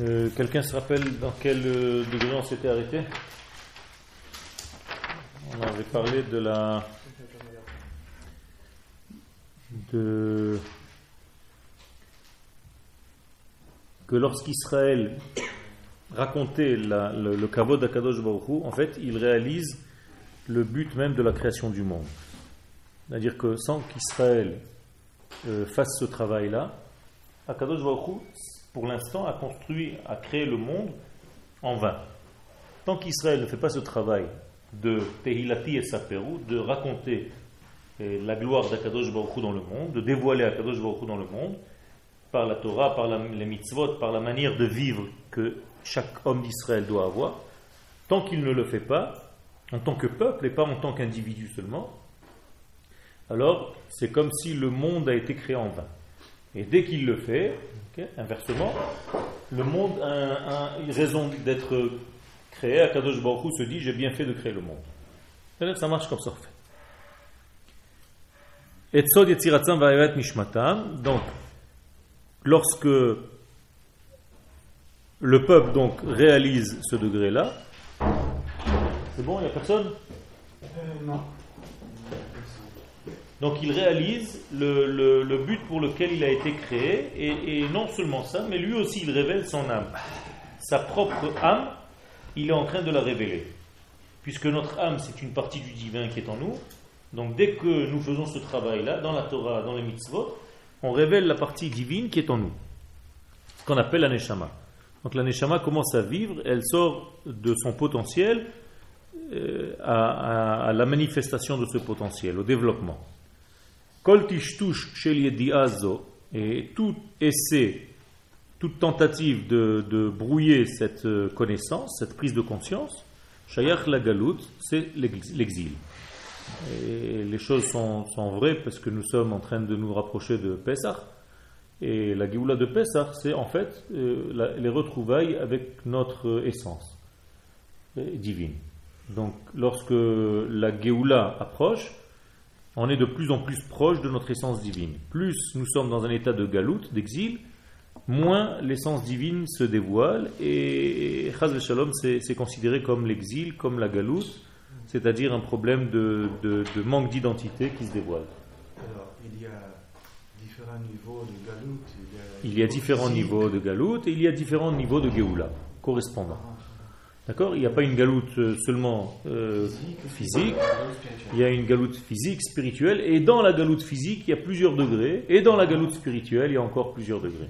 Euh, Quelqu'un se rappelle dans quel euh, degré on s'était arrêté? On avait parlé de la. de. que lorsqu'Israël racontait le, le kavod d'Akadosh Baruch Hu, en fait, il réalise le but même de la création du monde. C'est-à-dire que sans qu'Israël euh, fasse ce travail-là, Akadosh Baruch Hu, pour l'instant, a construit, a créé le monde en vain. Tant qu'Israël ne fait pas ce travail de Tehilati et Saperu, de raconter euh, la gloire d'Akadosh Baruch Hu dans le monde, de dévoiler Akadosh Baruch Hu dans le monde, par la Torah, par les mitzvot, par la manière de vivre que chaque homme d'Israël doit avoir, tant qu'il ne le fait pas, en tant que peuple et pas en tant qu'individu seulement, alors c'est comme si le monde a été créé en vain. Et dès qu'il le fait, inversement, le monde a, un- a une raison d'être créé. Akadosh Baruch se dit j'ai bien fait de créer le monde. Que Ça marche comme ça. Et. Donc, lorsque le peuple donc réalise ce degré-là, c'est bon, il n'y a personne? Non. Donc il réalise le, but pour lequel il a été créé, et, non seulement ça, mais lui aussi il révèle son âme. Sa propre âme, il est en train de la révéler. Puisque notre âme, c'est une partie du divin qui est en nous, donc dès que nous faisons ce travail-là, dans la Torah, dans les mitzvot, on révèle la partie divine qui est en nous. Ce qu'on appelle la neshama. Donc la neshama commence à vivre, elle sort de son potentiel euh, à la manifestation de ce potentiel, au développement. Kol shel yedi'a zo, et tout essai, toute tentative de, brouiller cette euh, connaissance, cette prise de conscience, shayach la galout, c'est l'ex- l'exil. Et les choses sont, vraies parce que nous sommes en train de nous rapprocher de Pessah. Et la Géoula de Pessah, c'est en fait euh, les retrouvailles avec notre essence euh, divine. Donc, lorsque la Géoula approche, on est de plus en plus proche de notre essence divine. Plus nous sommes dans un état de galoute, d'exil, moins l'essence divine se dévoile et Chaz Shalom c'est considéré comme l'exil, comme la galoute, c'est-à-dire un problème de, de- de manque d'identité qui se dévoile. Alors, il y a différents niveaux de galoute. Il y a, Il y a différents niveaux de galoute et il y a différents niveaux de Géoula correspondants. D'accord? Il n'y a pas une galoute euh, seulement euh, physique, il y a une galoute physique, spirituelle, et dans la galoute physique, il y a plusieurs degrés, et dans la galoute spirituelle, il y a encore plusieurs degrés.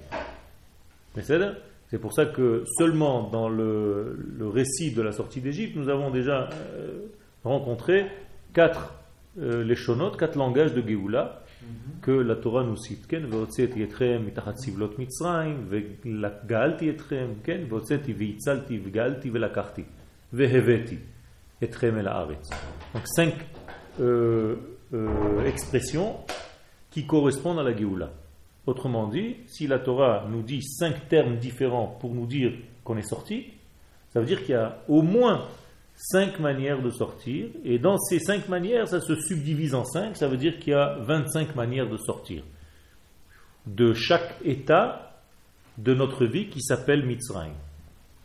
C'est pour ça que seulement dans le, récit de la sortie d'Égypte, nous avons déjà euh, rencontré quatre euh, les quatre langages de Géoula que la Torah nous cite. כן, והוצאתי אתכם מתחת סבלות מצרים, וגאלתי אתכם, כן, והוצאתי והצלתי וגאלתי ולקחתי, והבאתי אתכם אל הארץ. Donc cinq euh, euh, expressions qui correspondent à la Géoula. Autrement dit, si la Torah nous dit cinq termes différents pour nous dire qu'on est sorti, ça veut dire qu'il y a au moins cinq manières de sortir, et dans ces cinq manières, ça se subdivise en cinq, ça veut dire qu'il y a 25 manières de sortir de chaque état de notre vie qui s'appelle Mitzrayim,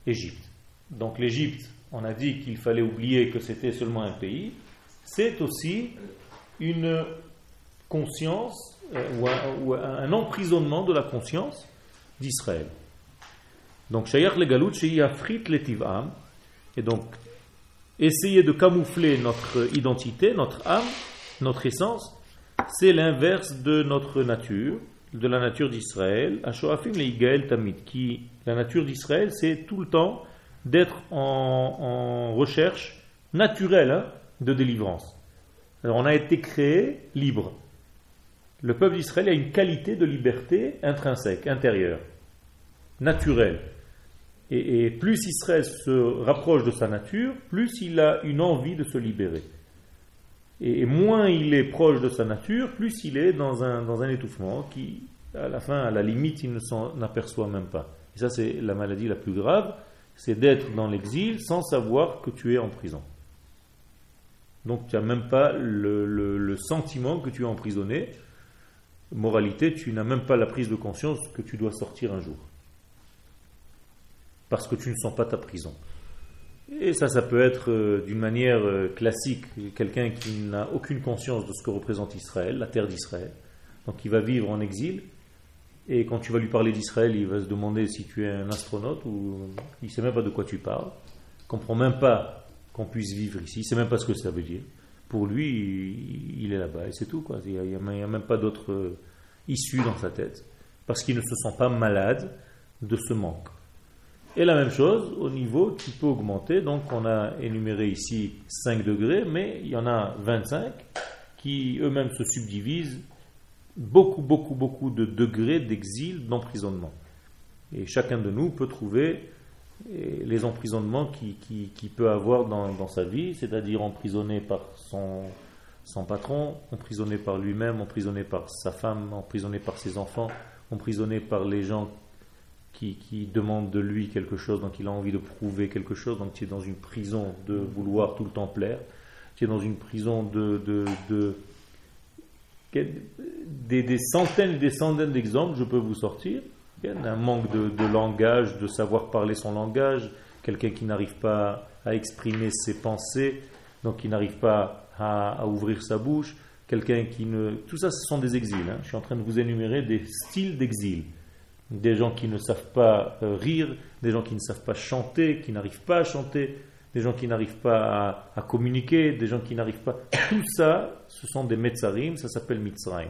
Égypte. Donc l'Égypte, on a dit qu'il fallait oublier que c'était seulement un pays, c'est aussi une conscience euh, ou, un, emprisonnement de la conscience d'Israël. Donc, Shayach le Galut, Shayafrit le et donc essayer de camoufler notre identité, notre âme, notre essence, c'est l'inverse de notre nature, de la nature d'Israël. Qui, la nature d'Israël, c'est tout le temps d'être en, en recherche naturelle hein, de délivrance. Alors on a été créé libre. Le peuple d'Israël a une qualité de liberté intrinsèque, intérieure, naturelle. Et, plus Israël se rapproche de sa nature, plus il a une envie de se libérer. Et, moins il est proche de sa nature, plus il est dans un, étouffement qui, à la fin, à la limite, il ne s'en aperçoit même pas. Et ça, c'est la maladie la plus grave, c'est d'être dans l'exil sans savoir que tu es en prison. Donc tu n'as même pas le sentiment que tu es emprisonné moralité, tu n'as même pas la prise de conscience que tu dois sortir un jour. Parce que tu ne sens pas ta prison. Et ça, ça peut être euh, d'une manière euh, classique, quelqu'un qui n'a aucune conscience de ce que représente Israël, la terre d'Israël. Donc il va vivre en exil, et quand tu vas lui parler d'Israël, il va se demander si tu es un astronaute ou il ne sait même pas de quoi tu parles. Il comprend même pas qu'on puisse vivre ici, il ne sait même pas ce que ça veut dire. Pour lui, il est là-bas et c'est tout. Il n'y a, même pas d'autre euh, issue dans sa tête parce qu'il ne se sent pas malade de ce manque. Et la même chose au niveau qui peut augmenter. Donc on a énuméré ici 5 degrés, mais il y en a 25 qui eux-mêmes se subdivisent beaucoup, beaucoup, beaucoup de degrés d'exil, d'emprisonnement. Et chacun de nous peut trouver eh, les emprisonnements qu'il qui, peut avoir dans, sa vie, c'est-à-dire emprisonné par son, son patron, emprisonné par lui-même, emprisonné par sa femme, emprisonné par ses enfants, emprisonné par les gens qui, demandent de lui quelque chose, donc il a envie de prouver quelque chose, donc tu es dans une prison de vouloir tout le temps plaire, tu es dans une prison de des, centaines et des centaines d'exemples, je peux vous sortir. Un manque de, langage, de savoir parler son langage, quelqu'un qui n'arrive pas à exprimer ses pensées, donc qui n'arrive pas à, ouvrir sa bouche, quelqu'un qui ne... Tout ça, ce sont des exils. Hein. Je suis en train de vous énumérer des styles d'exil. Des gens qui ne savent pas euh, rire, des gens qui ne savent pas chanter, qui n'arrivent pas à chanter, des gens qui n'arrivent pas à, communiquer, des gens qui n'arrivent pas. Tout ça, ce sont des metzarim, ça s'appelle mitzrayim.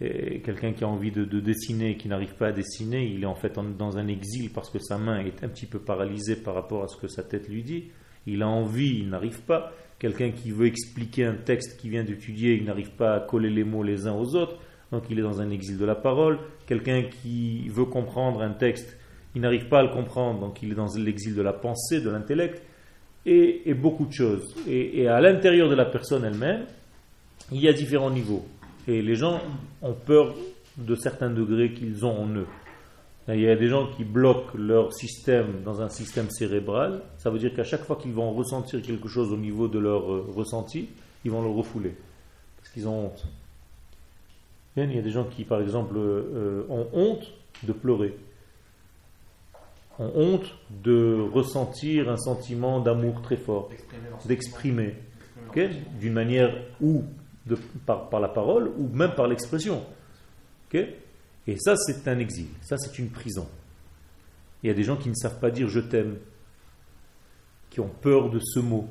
Et quelqu'un qui a envie de, dessiner et qui n'arrive pas à dessiner, il est en fait dans un exil parce que sa main est un petit peu paralysée par rapport à ce que sa tête lui dit. Il a envie, il n'arrive pas. Quelqu'un qui veut expliquer un texte qu'il vient d'étudier, il n'arrive pas à coller les mots les uns aux autres, donc il est dans un exil de la parole. Quelqu'un qui veut comprendre un texte, il n'arrive pas à le comprendre, donc il est dans l'exil de la pensée, de l'intellect, et, beaucoup de choses. Et, à l'intérieur de la personne elle-même, il y a différents niveaux. Et les gens ont peur de certains degrés qu'ils ont en eux. Il y a des gens qui bloquent leur système dans un système cérébral. Ça veut dire qu'à chaque fois qu'ils vont ressentir quelque chose au niveau de leur euh, ressenti, ils vont le refouler. Parce qu'ils ont honte. Il y a des gens qui, par exemple, euh, ont honte de pleurer ont honte de ressentir un sentiment d'amour très fort, d'exprimer, d'une manière ou de, par, par, la parole ou même par l'expression. Et ça, c'est un exil, ça, c'est une prison. Il y a des gens qui ne savent pas dire je t'aime, qui ont peur de ce mot.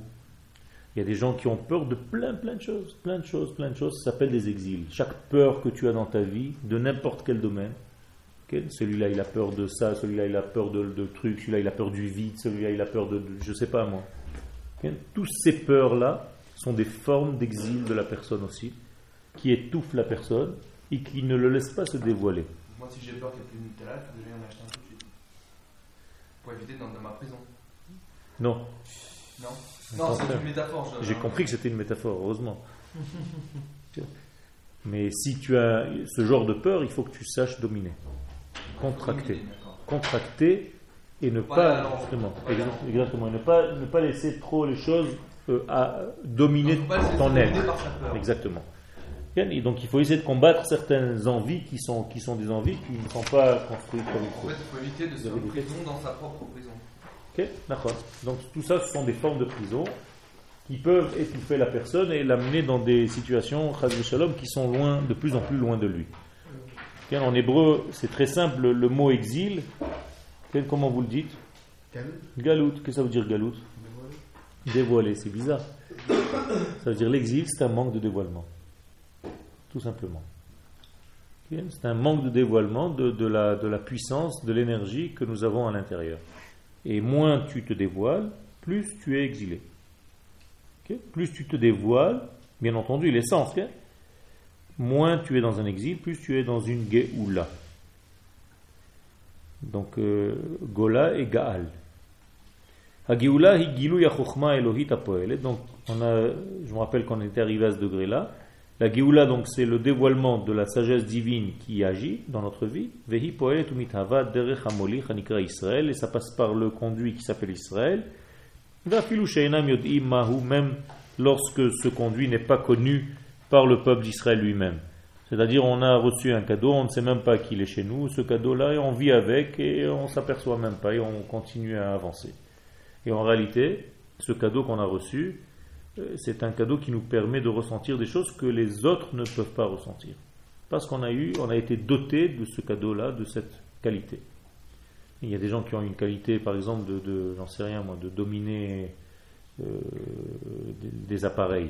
Il y a des gens qui ont peur de plein, plein de choses, plein de choses, plein de choses. Ça s'appelle des exils. Chaque peur que tu as dans ta vie, de n'importe quel domaine, celui-là, il a peur de ça, celui-là, il a peur de, de trucs, celui-là, il a peur du vide, celui-là, il a peur de, je sais pas moi. Toutes ces peurs-là sont des formes d'exil de la personne aussi, qui étouffent la personne et qui ne le laissent pas se dévoiler. Moi, si j'ai peur qu'il n'y ait plus de Nutella, je vais en acheter un tout de suite. Pour éviter dans, dans ma prison. Non. Non, non c'est une métaphore. J'ai compris que c'était une métaphore, heureusement. Mais si tu as ce genre de peur, il faut que tu saches dominer contracter. Contracter et ne pas, exactement, exactement, ne pas, ne pas laisser trop les choses euh, à dominer ton être. Exactement. Et donc il faut essayer de combattre certaines envies qui sont, qui sont des envies qui ne sont pas construites comme il faut. En fait, il faut éviter de se prison dans sa propre prison. Donc tout ça, ce sont des formes de prison qui peuvent étouffer la personne et l'amener dans des situations, shalom, qui sont loin, de plus en plus loin de lui. En hébreu, c'est très simple, le mot exil, comment vous le dites? Galout. Qu'est-ce que ça veut dire galout? Dévoilé, c'est bizarre. Ça veut dire l'exil, c'est un manque de dévoilement. Tout simplement. C'est un manque de dévoilement de, la, de la puissance, de l'énergie que nous avons à l'intérieur. Et moins tu te dévoiles, plus tu es exilé. Plus tu te dévoiles, bien entendu, l'essence, moins tu es dans un exil, plus tu es dans une Geoula. Donc, euh, Gola et Gaal. Donc, on a, je me rappelle qu'on était arrivé à ce degré-là. La Geoula, donc, c'est le dévoilement de la sagesse divine qui agit dans notre vie. Et ça passe par le conduit qui s'appelle Israël. Même lorsque ce conduit n'est pas connu par le peuple d'Israël lui-même. C'est-à-dire, on a reçu un cadeau, on ne sait même pas qu'il est chez nous, ce cadeau-là, et on vit avec, et on s'aperçoit même pas, et on continue à avancer. Et en réalité, ce cadeau qu'on a reçu, c'est un cadeau qui nous permet de ressentir des choses que les autres ne peuvent pas ressentir. Parce qu'on a eu, on a été doté de ce cadeau-là, de cette qualité. Il y a des gens qui ont une qualité, par exemple, de, j'en sais rien moi, de dominer euh, des, appareils.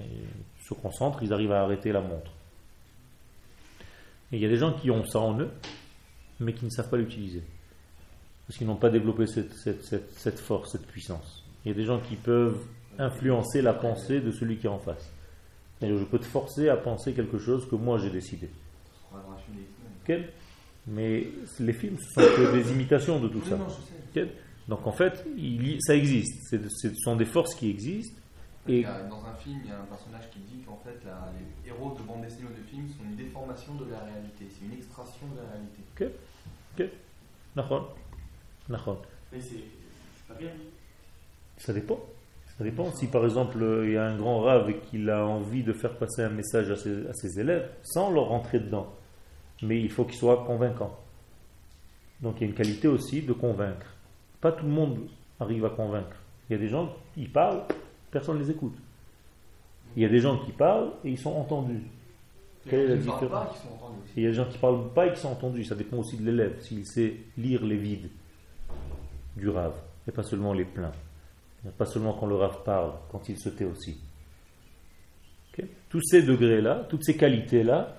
Ils se concentrent, ils arrivent à arrêter la montre. Et il y a des gens qui ont ça en eux, mais qui ne savent pas l'utiliser. Parce qu'ils n'ont pas développé cette, force, cette puissance. Il y a des gens qui peuvent influencer la pensée de celui qui est en face. je peux te forcer à penser quelque chose que moi j'ai décidé. Quel Mais les films, ce sont que des imitations de tout ça. Donc en fait, ça existe. Ce sont des forces qui existent. Et dans un film, il y a un personnage qui dit qu'en fait, les héros de bande dessinée ou de film sont une déformation de la réalité. C'est une extraction de la réalité. Ok. Ok. D'accord. Mais c'est pas bien. Ça dépend. Ça dépend. Si par exemple il y a un grand rave et qu'il a envie de faire passer un message à ses, à ses élèves sans leur rentrer dedans, mais il faut qu'il soit convaincant. Donc il y a une qualité aussi de convaincre. Pas tout le monde arrive à convaincre. Il y a des gens qui parlent, personne ne les écoute. Il y a des gens qui parlent et ils sont entendus. Quelle est la différence Il y a des gens qui ne parlent pas et qui sont entendus. Ça dépend aussi de l'élève, s'il sait lire les vides du rave, et pas seulement les pleins. Pas seulement quand le rave parle, quand il se tait aussi. Tous ces degrés-là, toutes ces qualités-là,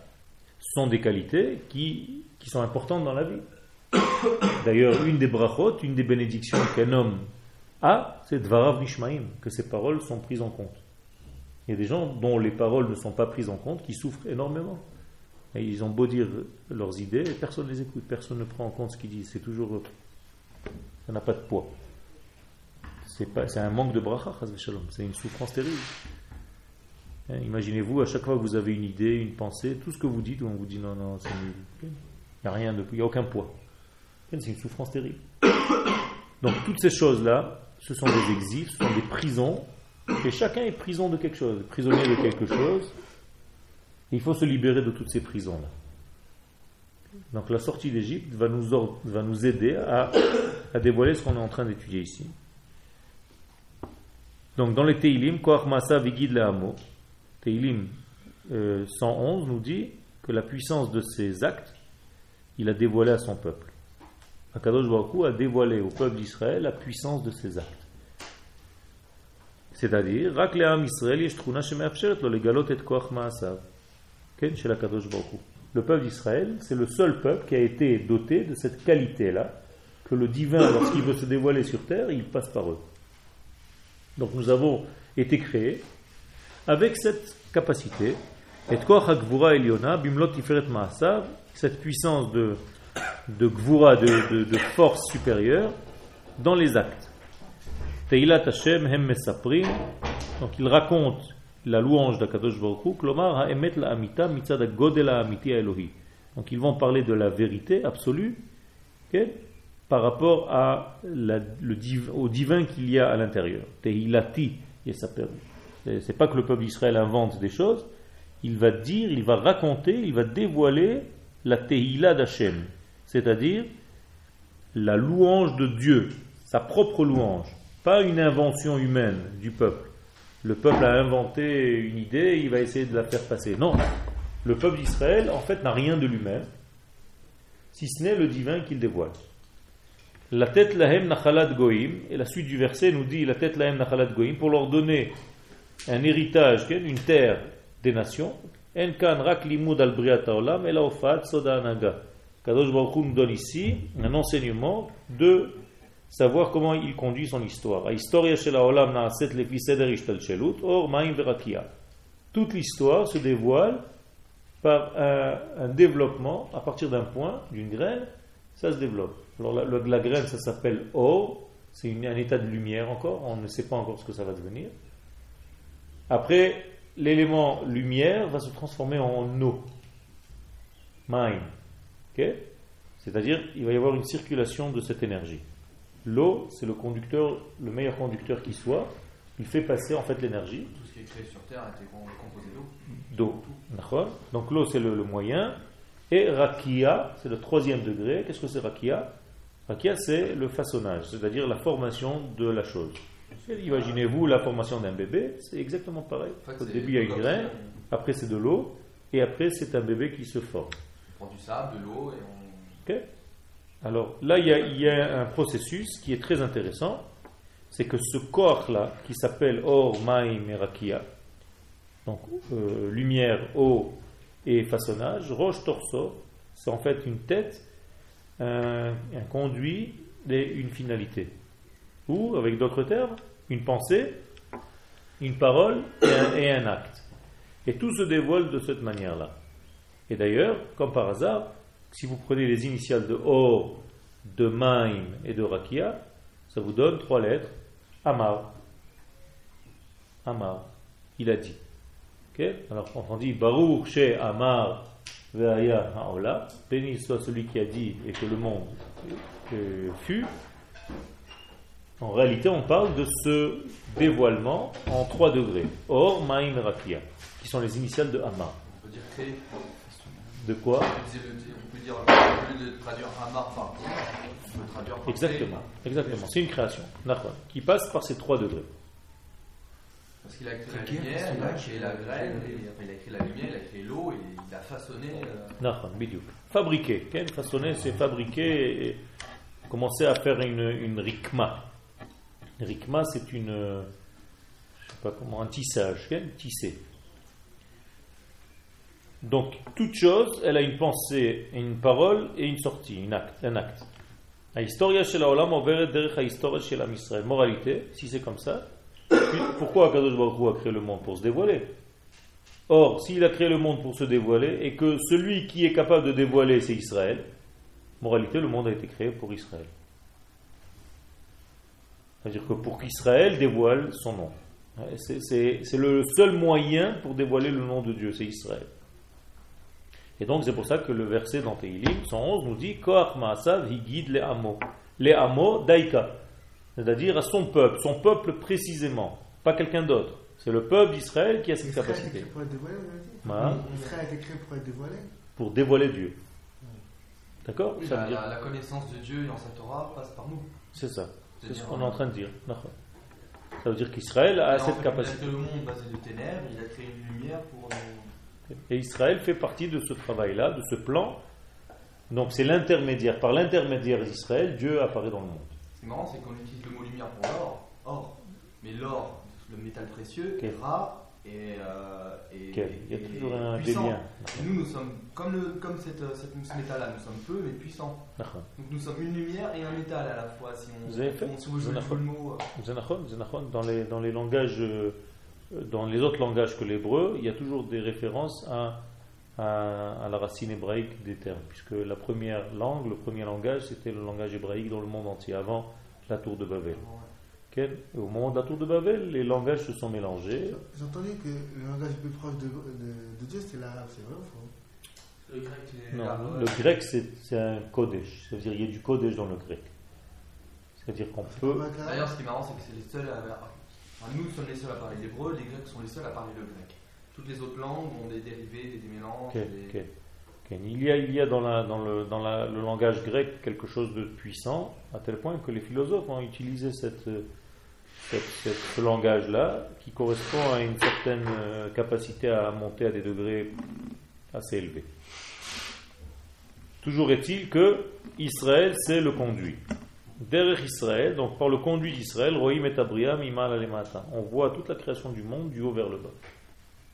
sont des qualités qui, qui sont importantes dans la vie. D'ailleurs, une des brachot, une des bénédictions qu'un homme a, c'est Dvarav Nishmaim, que ses paroles sont prises en compte. Il y a des gens dont les paroles ne sont pas prises en compte qui souffrent énormément. Ils ont beau dire leurs idées, personne ne les écoute, personne ne prend en compte ce qu'ils disent. C'est toujours. Ça n'a pas de poids. C'est un manque de bracha, c'est une souffrance terrible. Hein, imaginez-vous, à chaque fois que vous avez une idée, une pensée, tout ce que vous dites, on vous dit non, non, c'est nul. Il n'y a rien de il n'y a aucun poids. C'est une souffrance terrible. Donc toutes ces choses-là, ce sont des exils, ce sont des prisons, et chacun est prison de quelque chose, prisonnier de quelque chose. il faut se libérer de toutes ces prisons-là. Donc la sortie d'Égypte va nous, va nous aider à dévoiler ce qu'on est en train d'étudier ici. Donc dans les Teilim, Koach Masa Vigid Le'amo, Teilim 111 euh, nous dit que la puissance de ses actes, il a dévoilé à son peuple. Akadosh Baruch a dévoilé au peuple d'Israël la puissance de ses actes. C'est-à-dire, Maasav. Ken Shel Akadosh Baruch Le peuple d'Israël, c'est le seul peuple qui a été doté de cette qualité-là, que le divin, lorsqu'il veut se dévoiler sur terre, il passe par eux. Donc nous avons été créés avec cette capacité, et cette puissance de, de Gvura, de, de, force supérieure, dans les actes. Donc il raconte la louange d'Akadosh Baruch. Donc ils vont parler de la vérité absolue, okay, par rapport à au divin qu'il y a à l'intérieur. Tehilati, c'est pas que le peuple d'Israël invente des choses, il va dire, il va raconter, il va dévoiler la Tehila d'Hachem, c'est-à-dire la louange de Dieu, sa propre louange, pas une invention humaine du peuple. Le peuple a inventé une idée, il va essayer de la faire passer. Non, le peuple d'Israël, en fait, n'a rien de lui-même, si ce n'est le divin qu'il dévoile. La tête lahem nachalat goim, et la suite du verset nous dit la tête lahem nachalat goim, pour leur donner un héritage, une terre des nations. En kan rak limud al olam, et la ofat soda anaga. Kadosh Baruch nous donne ici un enseignement de savoir comment il conduit son histoire. Toute l'histoire se dévoile par un, un développement à partir d'un point, d'une graine, ça se développe. Alors la, graine, ça s'appelle or, c'est un état de lumière encore, on ne sait pas encore ce que ça va devenir. Après, l'élément lumière va se transformer en eau, mind. C'est-à-dire, il va y avoir une circulation de cette énergie. L'eau, c'est le conducteur, le meilleur conducteur qui soit. Il fait passer en fait l'énergie Tout ce qui est créé sur Terre était com- composé d'eau. d'eau. D'accord? Donc l'eau c'est le, le moyen. Et Rakia, c'est le troisième degré. Qu'est-ce que c'est Rakia? Rakia c'est le façonnage, c'est-à-dire la formation de la chose. Imaginez-vous la formation d'un bébé, c'est exactement pareil. En fait, Au début il y a une graine, après c'est de l'eau, et après c'est un bébé qui se forme. On prend du sable, de l'eau et on. Ok Alors là, il y, a, il y a un processus qui est très intéressant. C'est que ce corps-là, qui s'appelle Or, Maïm et Rakia, donc euh, lumière, eau et façonnage, roche, torso, c'est en fait une tête, un, un conduit et une finalité. Ou, avec d'autres termes, une pensée, une parole et un, acte. Et tout se dévoile de cette manière-là. Et d'ailleurs, comme par hasard, si vous prenez les initiales de Or, de Maim et de Rakia, ça vous donne trois lettres. Amar. Amar. Il a dit. Ok? Alors, on dit Baruch chez Amar Veaya Haola, béni soit celui qui a dit et que le monde euh, fut. En réalité, on parle de ce dévoilement en trois degrés. Or, Maim Rakia, qui sont les initiales de Amar. On peut dire créé. De quoi On peut dire- au lieu de traduire Hamar par Dieu, on peut traduire par Exactement, exactement. C'est une création, qui passe par ces trois degrés. Parce qu'il a créé la lumière, il a créé la graine, il a créé la lumière, il a créé l'eau, et il a façonné. Euh, fabriquer, façonner, c'est fabriquer et commencer à faire une, une rikma. Rikma, c'est une. Je sais pas comment, un tissage, tisser? Donc, toute chose, elle a une pensée, une parole et une sortie, une acte, un acte. La historia chez la Olam, Moralité, si c'est comme ça, pourquoi Akadosh Baruch a créé le monde Pour se dévoiler. Or, s'il a créé le monde pour se dévoiler et que celui qui est capable de dévoiler, c'est Israël, moralité, le monde a été créé pour Israël. C'est-à-dire que pour qu'Israël dévoile son nom. C'est- le seul moyen pour dévoiler le nom de Dieu, c'est Israël. Et donc c'est pour ça que le verset dans Teilim 111 nous dit Koach Maasav Higid le Amo. Le Amo Daika. C'est-à-dire à son peuple, son peuple précisément, pas quelqu'un d'autre. C'est le peuple d'Israël qui a cette capacité créé pour être dévoilé, vous avez dit Voilà. Israël a été créé pour être dévoilé pour dévoiler Dieu. D'accord oui, Ça la, veut dire- la- la connaissance de Dieu dans sa Torah passe par nous. C'est ça. C'est ce qu'on est en train de dire. Ça veut dire qu'Israël a en cette fait, capacité. Il a créé le monde basé de ténèbres, il a créé une lumière pour. Et Israël fait partie de ce travail-là, de ce plan. Donc c'est l'intermédiaire. Par l'intermédiaire d'Israël, Dieu apparaît dans le monde. Ce qui est marrant, c'est qu'on utilise le mot lumière pour l'or, or, mais l'or, le métal précieux, Ok. est rare et, euh, et- Ok. Il y a et- toujours et un puissant. Et nous, nous sommes, comme, le, comme cette, cette- ce métal-là, nous sommes peu mais puissants. D'accord. Donc nous sommes une lumière et un métal à la fois. Si on, Vous avez fait on, joue le mot. euh, dans les, dans les langages, euh, dans les autres langages que l'hébreu, il y a toujours des références à, à, à la racine hébraïque des termes, puisque la première langue, le premier langage, c'était le langage hébraïque dans le monde entier, avant la tour de Babel. Au moment de la tour de Babel, les langages se sont mélangés. J'ai entendu que le langage le plus proche de, de- de Dieu, c'est l'arabe, c'est vrai ou faux Le grec, Non, le grec, c'est un kodesh, ça veut dire il y a du kodesh dans le grec. C'est-à-dire qu'on peut. D'ailleurs, ce qui est marrant, c'est que c'est les seuls à. enfin, nous sommes les seuls à parler l'hébreu, les Grecs sont les seuls à parler le grec. Toutes les autres langues ont des dérivés, des mélanges. Des-. Il y a, il y a dans, la- dans le, dans la- le langage grec quelque chose de puissant, à tel point que les philosophes ont utilisé cette, cette- cette- ce langage-là, qui correspond à une certaine euh, capacité à monter à des degrés assez élevés. Toujours est-il que Israël, c'est le conduit. Derrière Israël, donc par le conduit d'Israël, Rohim et Abriam, Imal. On voit toute la création du monde du haut vers le bas.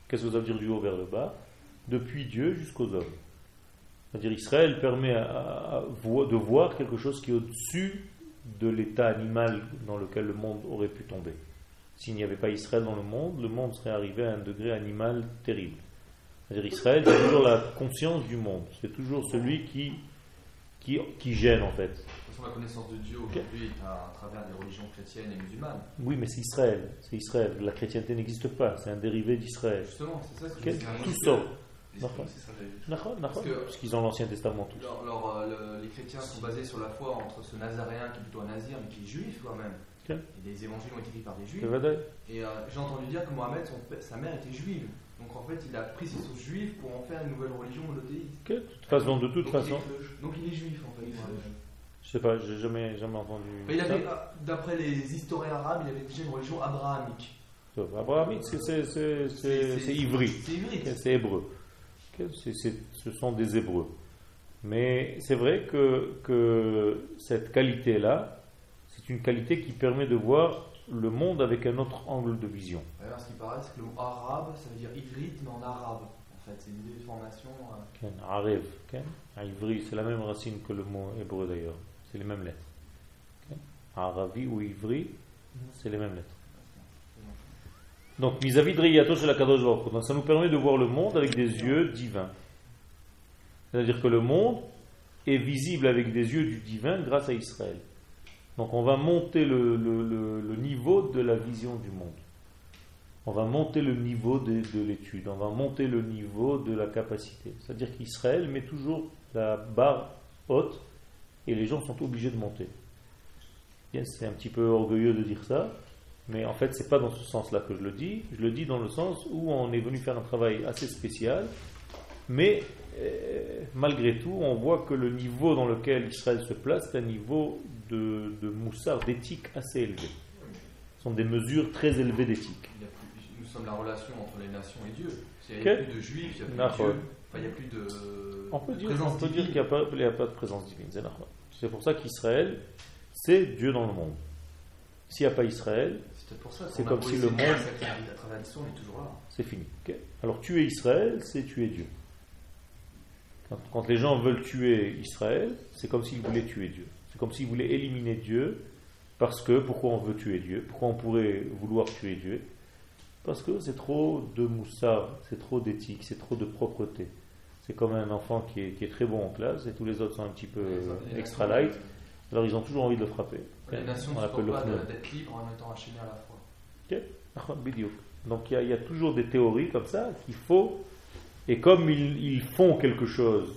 Qu'est-ce que ça veut dire du haut vers le bas Depuis Dieu jusqu'aux hommes. C'est-à-dire Israël permet de voir quelque chose qui est au-dessus de l'état animal dans lequel le monde aurait pu tomber. S'il n'y avait pas Israël dans le monde, le monde serait arrivé à un degré animal terrible. C'est-à-dire Israël, c'est toujours la conscience du monde. C'est toujours celui qui, qui gêne en fait. Toute la connaissance de Dieu aujourd'hui est à, à travers des religions chrétiennes et musulmanes. Oui, mais c'est Israël. C'est Israël. La chrétienté n'existe pas. C'est un dérivé d'Israël. Justement, c'est ça ce que Quel- je. Tout C'est sort. Parce qu'ils ont l'Ancien Testament tous. Alors, alors, euh, le- les chrétiens sont basés sur la foi entre ce nazaréen qui est plutôt un nazir mais qui est juif quand même. Ok. Et les évangiles ont été écrits par des juifs. Et euh, j'ai entendu dire que Mohamed, son sa mère était juive. Donc en fait, il a pris ses sources juives pour en faire une nouvelle religion monothéiste. Ok, De toute façon, de toute donc, façon, Il est, donc il est juif en fait. Je sais pas, j'ai jamais, jamais entendu. Mais ça. euh, d'après les historiens arabes, il avait déjà une religion abrahamique. Sauf Abrahamique, c'est- c'est c'est- c'est- c'est ivri. C'est ivri. Ok, C'est hébreu. Ok, c'est- c'est- ce sont des hébreux. Mais c'est vrai que, que cette qualité-là, c'est une qualité qui permet de voir le monde avec un autre angle de vision. D'ailleurs, ce qui paraît, c'est que le mot arabe, ça veut dire ivrite, mais en arabe. En fait, c'est une déformation. euh, Ok, Arev, ok. Ah, Ivri, c'est la même racine que le mot hébreu d'ailleurs. C'est les mêmes lettres. Ok. Aravi ou Ivri, c'est les mêmes lettres. Donc, vis-à-vis de Riyato chez la Kadosh. Donc, ça nous permet de voir le monde avec des yeux divins. C'est-à-dire que le monde est visible avec des yeux du divin grâce à Israël. Donc, on va monter le, niveau de la vision du monde. On va monter le niveau de l'étude. On va monter le niveau de la capacité. C'est-à-dire qu'Israël met toujours la barre haute et les gens sont obligés de monter. C'est un petit peu orgueilleux de dire ça, mais en fait, c'est pas dans ce sens-là que je le dis. Je le dis dans le sens où on est venu faire un travail assez spécial, mais euh, malgré tout, on voit que le niveau dans lequel Israël se place, c'est un niveau de, de moussard, d'éthique assez élevé. Ce sont des mesures très élevées d'éthique. nous sommes la relation entre les nations et Dieu. Il n'y a plus de juifs, il n'y a plus de Dieu. Enfin, il n'y a plus de. On peut dire, qu'il n'y a, a pas de présence divine. c'est normal. C'est pour ça qu'Israël, c'est Dieu dans le monde. S'il n'y a pas Israël, C'est comme si le de monde- c'est fini. Alors tuer Israël, c'est tuer Dieu. Quand, quand les gens veulent tuer Israël, c'est comme s'ils voulaient tuer Dieu. C'est comme s'ils voulaient éliminer Dieu. Parce que, pourquoi on veut tuer Dieu? Pourquoi on pourrait vouloir tuer Dieu? Parce que c'est trop de moussard, c'est trop d'éthique, c'est trop de propreté. C'est comme un enfant qui est, qui est très bon en classe et tous les autres sont un petit peu Les- extra light. Alors ils ont toujours envie de le frapper. Les nations On ne supportent le pas d'être libres en étant enchaînées à la fois. Ah, bidiouk. Donc il y, a- il y a toujours des théories comme ça qu'il faut, et comme ils, ils font quelque chose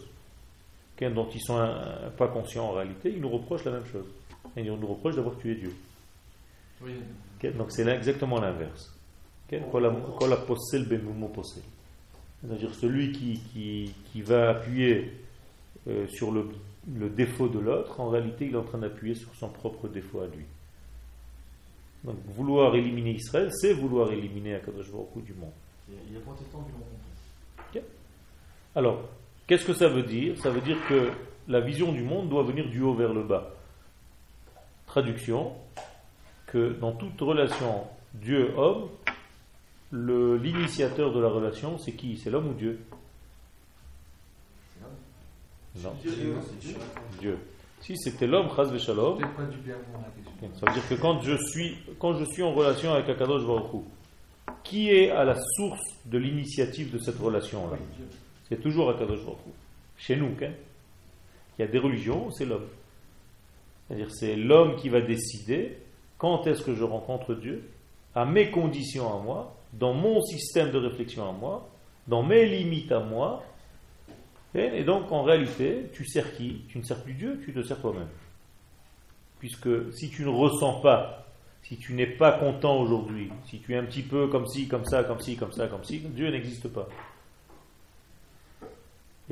dont ils sont euh, pas conscients en réalité, ils nous reprochent la même chose. Et ils nous reprochent d'avoir tué Dieu. Oui. Donc c'est exactement l'inverse. C'est-à-dire celui qui, qui, qui va appuyer euh, sur le, le défaut de l'autre, en réalité il est en train d'appuyer sur son propre défaut à lui. Donc vouloir éliminer Israël, c'est vouloir éliminer Akadosh Baruch du monde. Il y a- il y a protestants qui l'ont compris. Alors, qu'est-ce que ça veut dire? Ça veut dire que la vision du monde doit venir du haut vers le bas. Traduction, que dans toute relation Dieu-homme, l'initiateur de la relation, c'est qui? C'est l'homme ou Dieu? C'est Non, Dieu. Si c'était l'homme, chas shalom, ça veut dire que quand je suis, quand je suis en relation avec Akadosh Baruch qui est à la source de l'initiative de cette relation-là? C'est toujours Akadosh Baruch. Chez nous, hein. il y a des religions, c'est l'homme. C'est-à-dire c'est l'homme qui va décider quand est-ce que je rencontre Dieu, à mes conditions à moi, dans mon système de réflexion à moi, dans mes limites à moi. Et donc en réalité, tu sers qui? Tu ne sers plus Dieu, tu te sers toi-même. Puisque si tu ne ressens pas, si tu n'es pas content aujourd'hui, si tu es un petit peu comme ci, comme ça, comme ci, comme ça, comme ci, Dieu n'existe pas.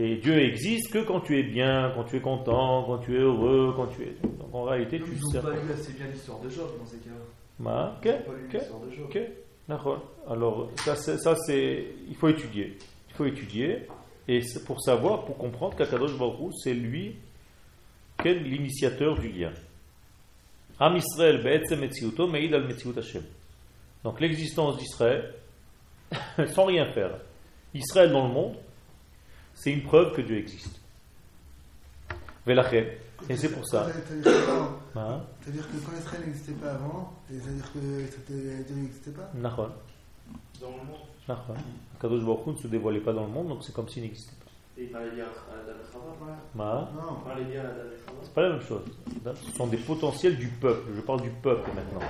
Et Dieu existe que quand tu es bien, quand tu es content, quand tu es heureux, quand tu es. Donc en réalité, tu Ils n'ont sers. pas lu assez bien l'histoire de Job dans ces cas-là. Ma- ok, Ils n'ont pas lu l'histoire de Job. Alors ça, ça c'est, il faut étudier. Il faut étudier et pour savoir, pour comprendre qu'Akadosh Baruch c'est lui, quel l'initiateur du lien. Am Israël me'id al Hashem. Donc l'existence d'Israël, sans rien faire. Israël dans le monde, c'est une preuve que Dieu existe. Velachem. Et c'est pour ça. C'est-à-dire que quand- Hein? c'est-à-dire que quand Israël n'existait pas avant, c'est-à-dire que Dieu n'existait pas Nahon. Dans le monde. Nahon. Kadosh Baruch ne se dévoilait pas dans le monde, donc c'est comme s'il n'existait pas. Et il parlait bien à Adam et Chava. Non. Il parlait bien à Adam et Chava. C'est pas la même chose. Ce sont des potentiels du peuple. Je parle du peuple maintenant.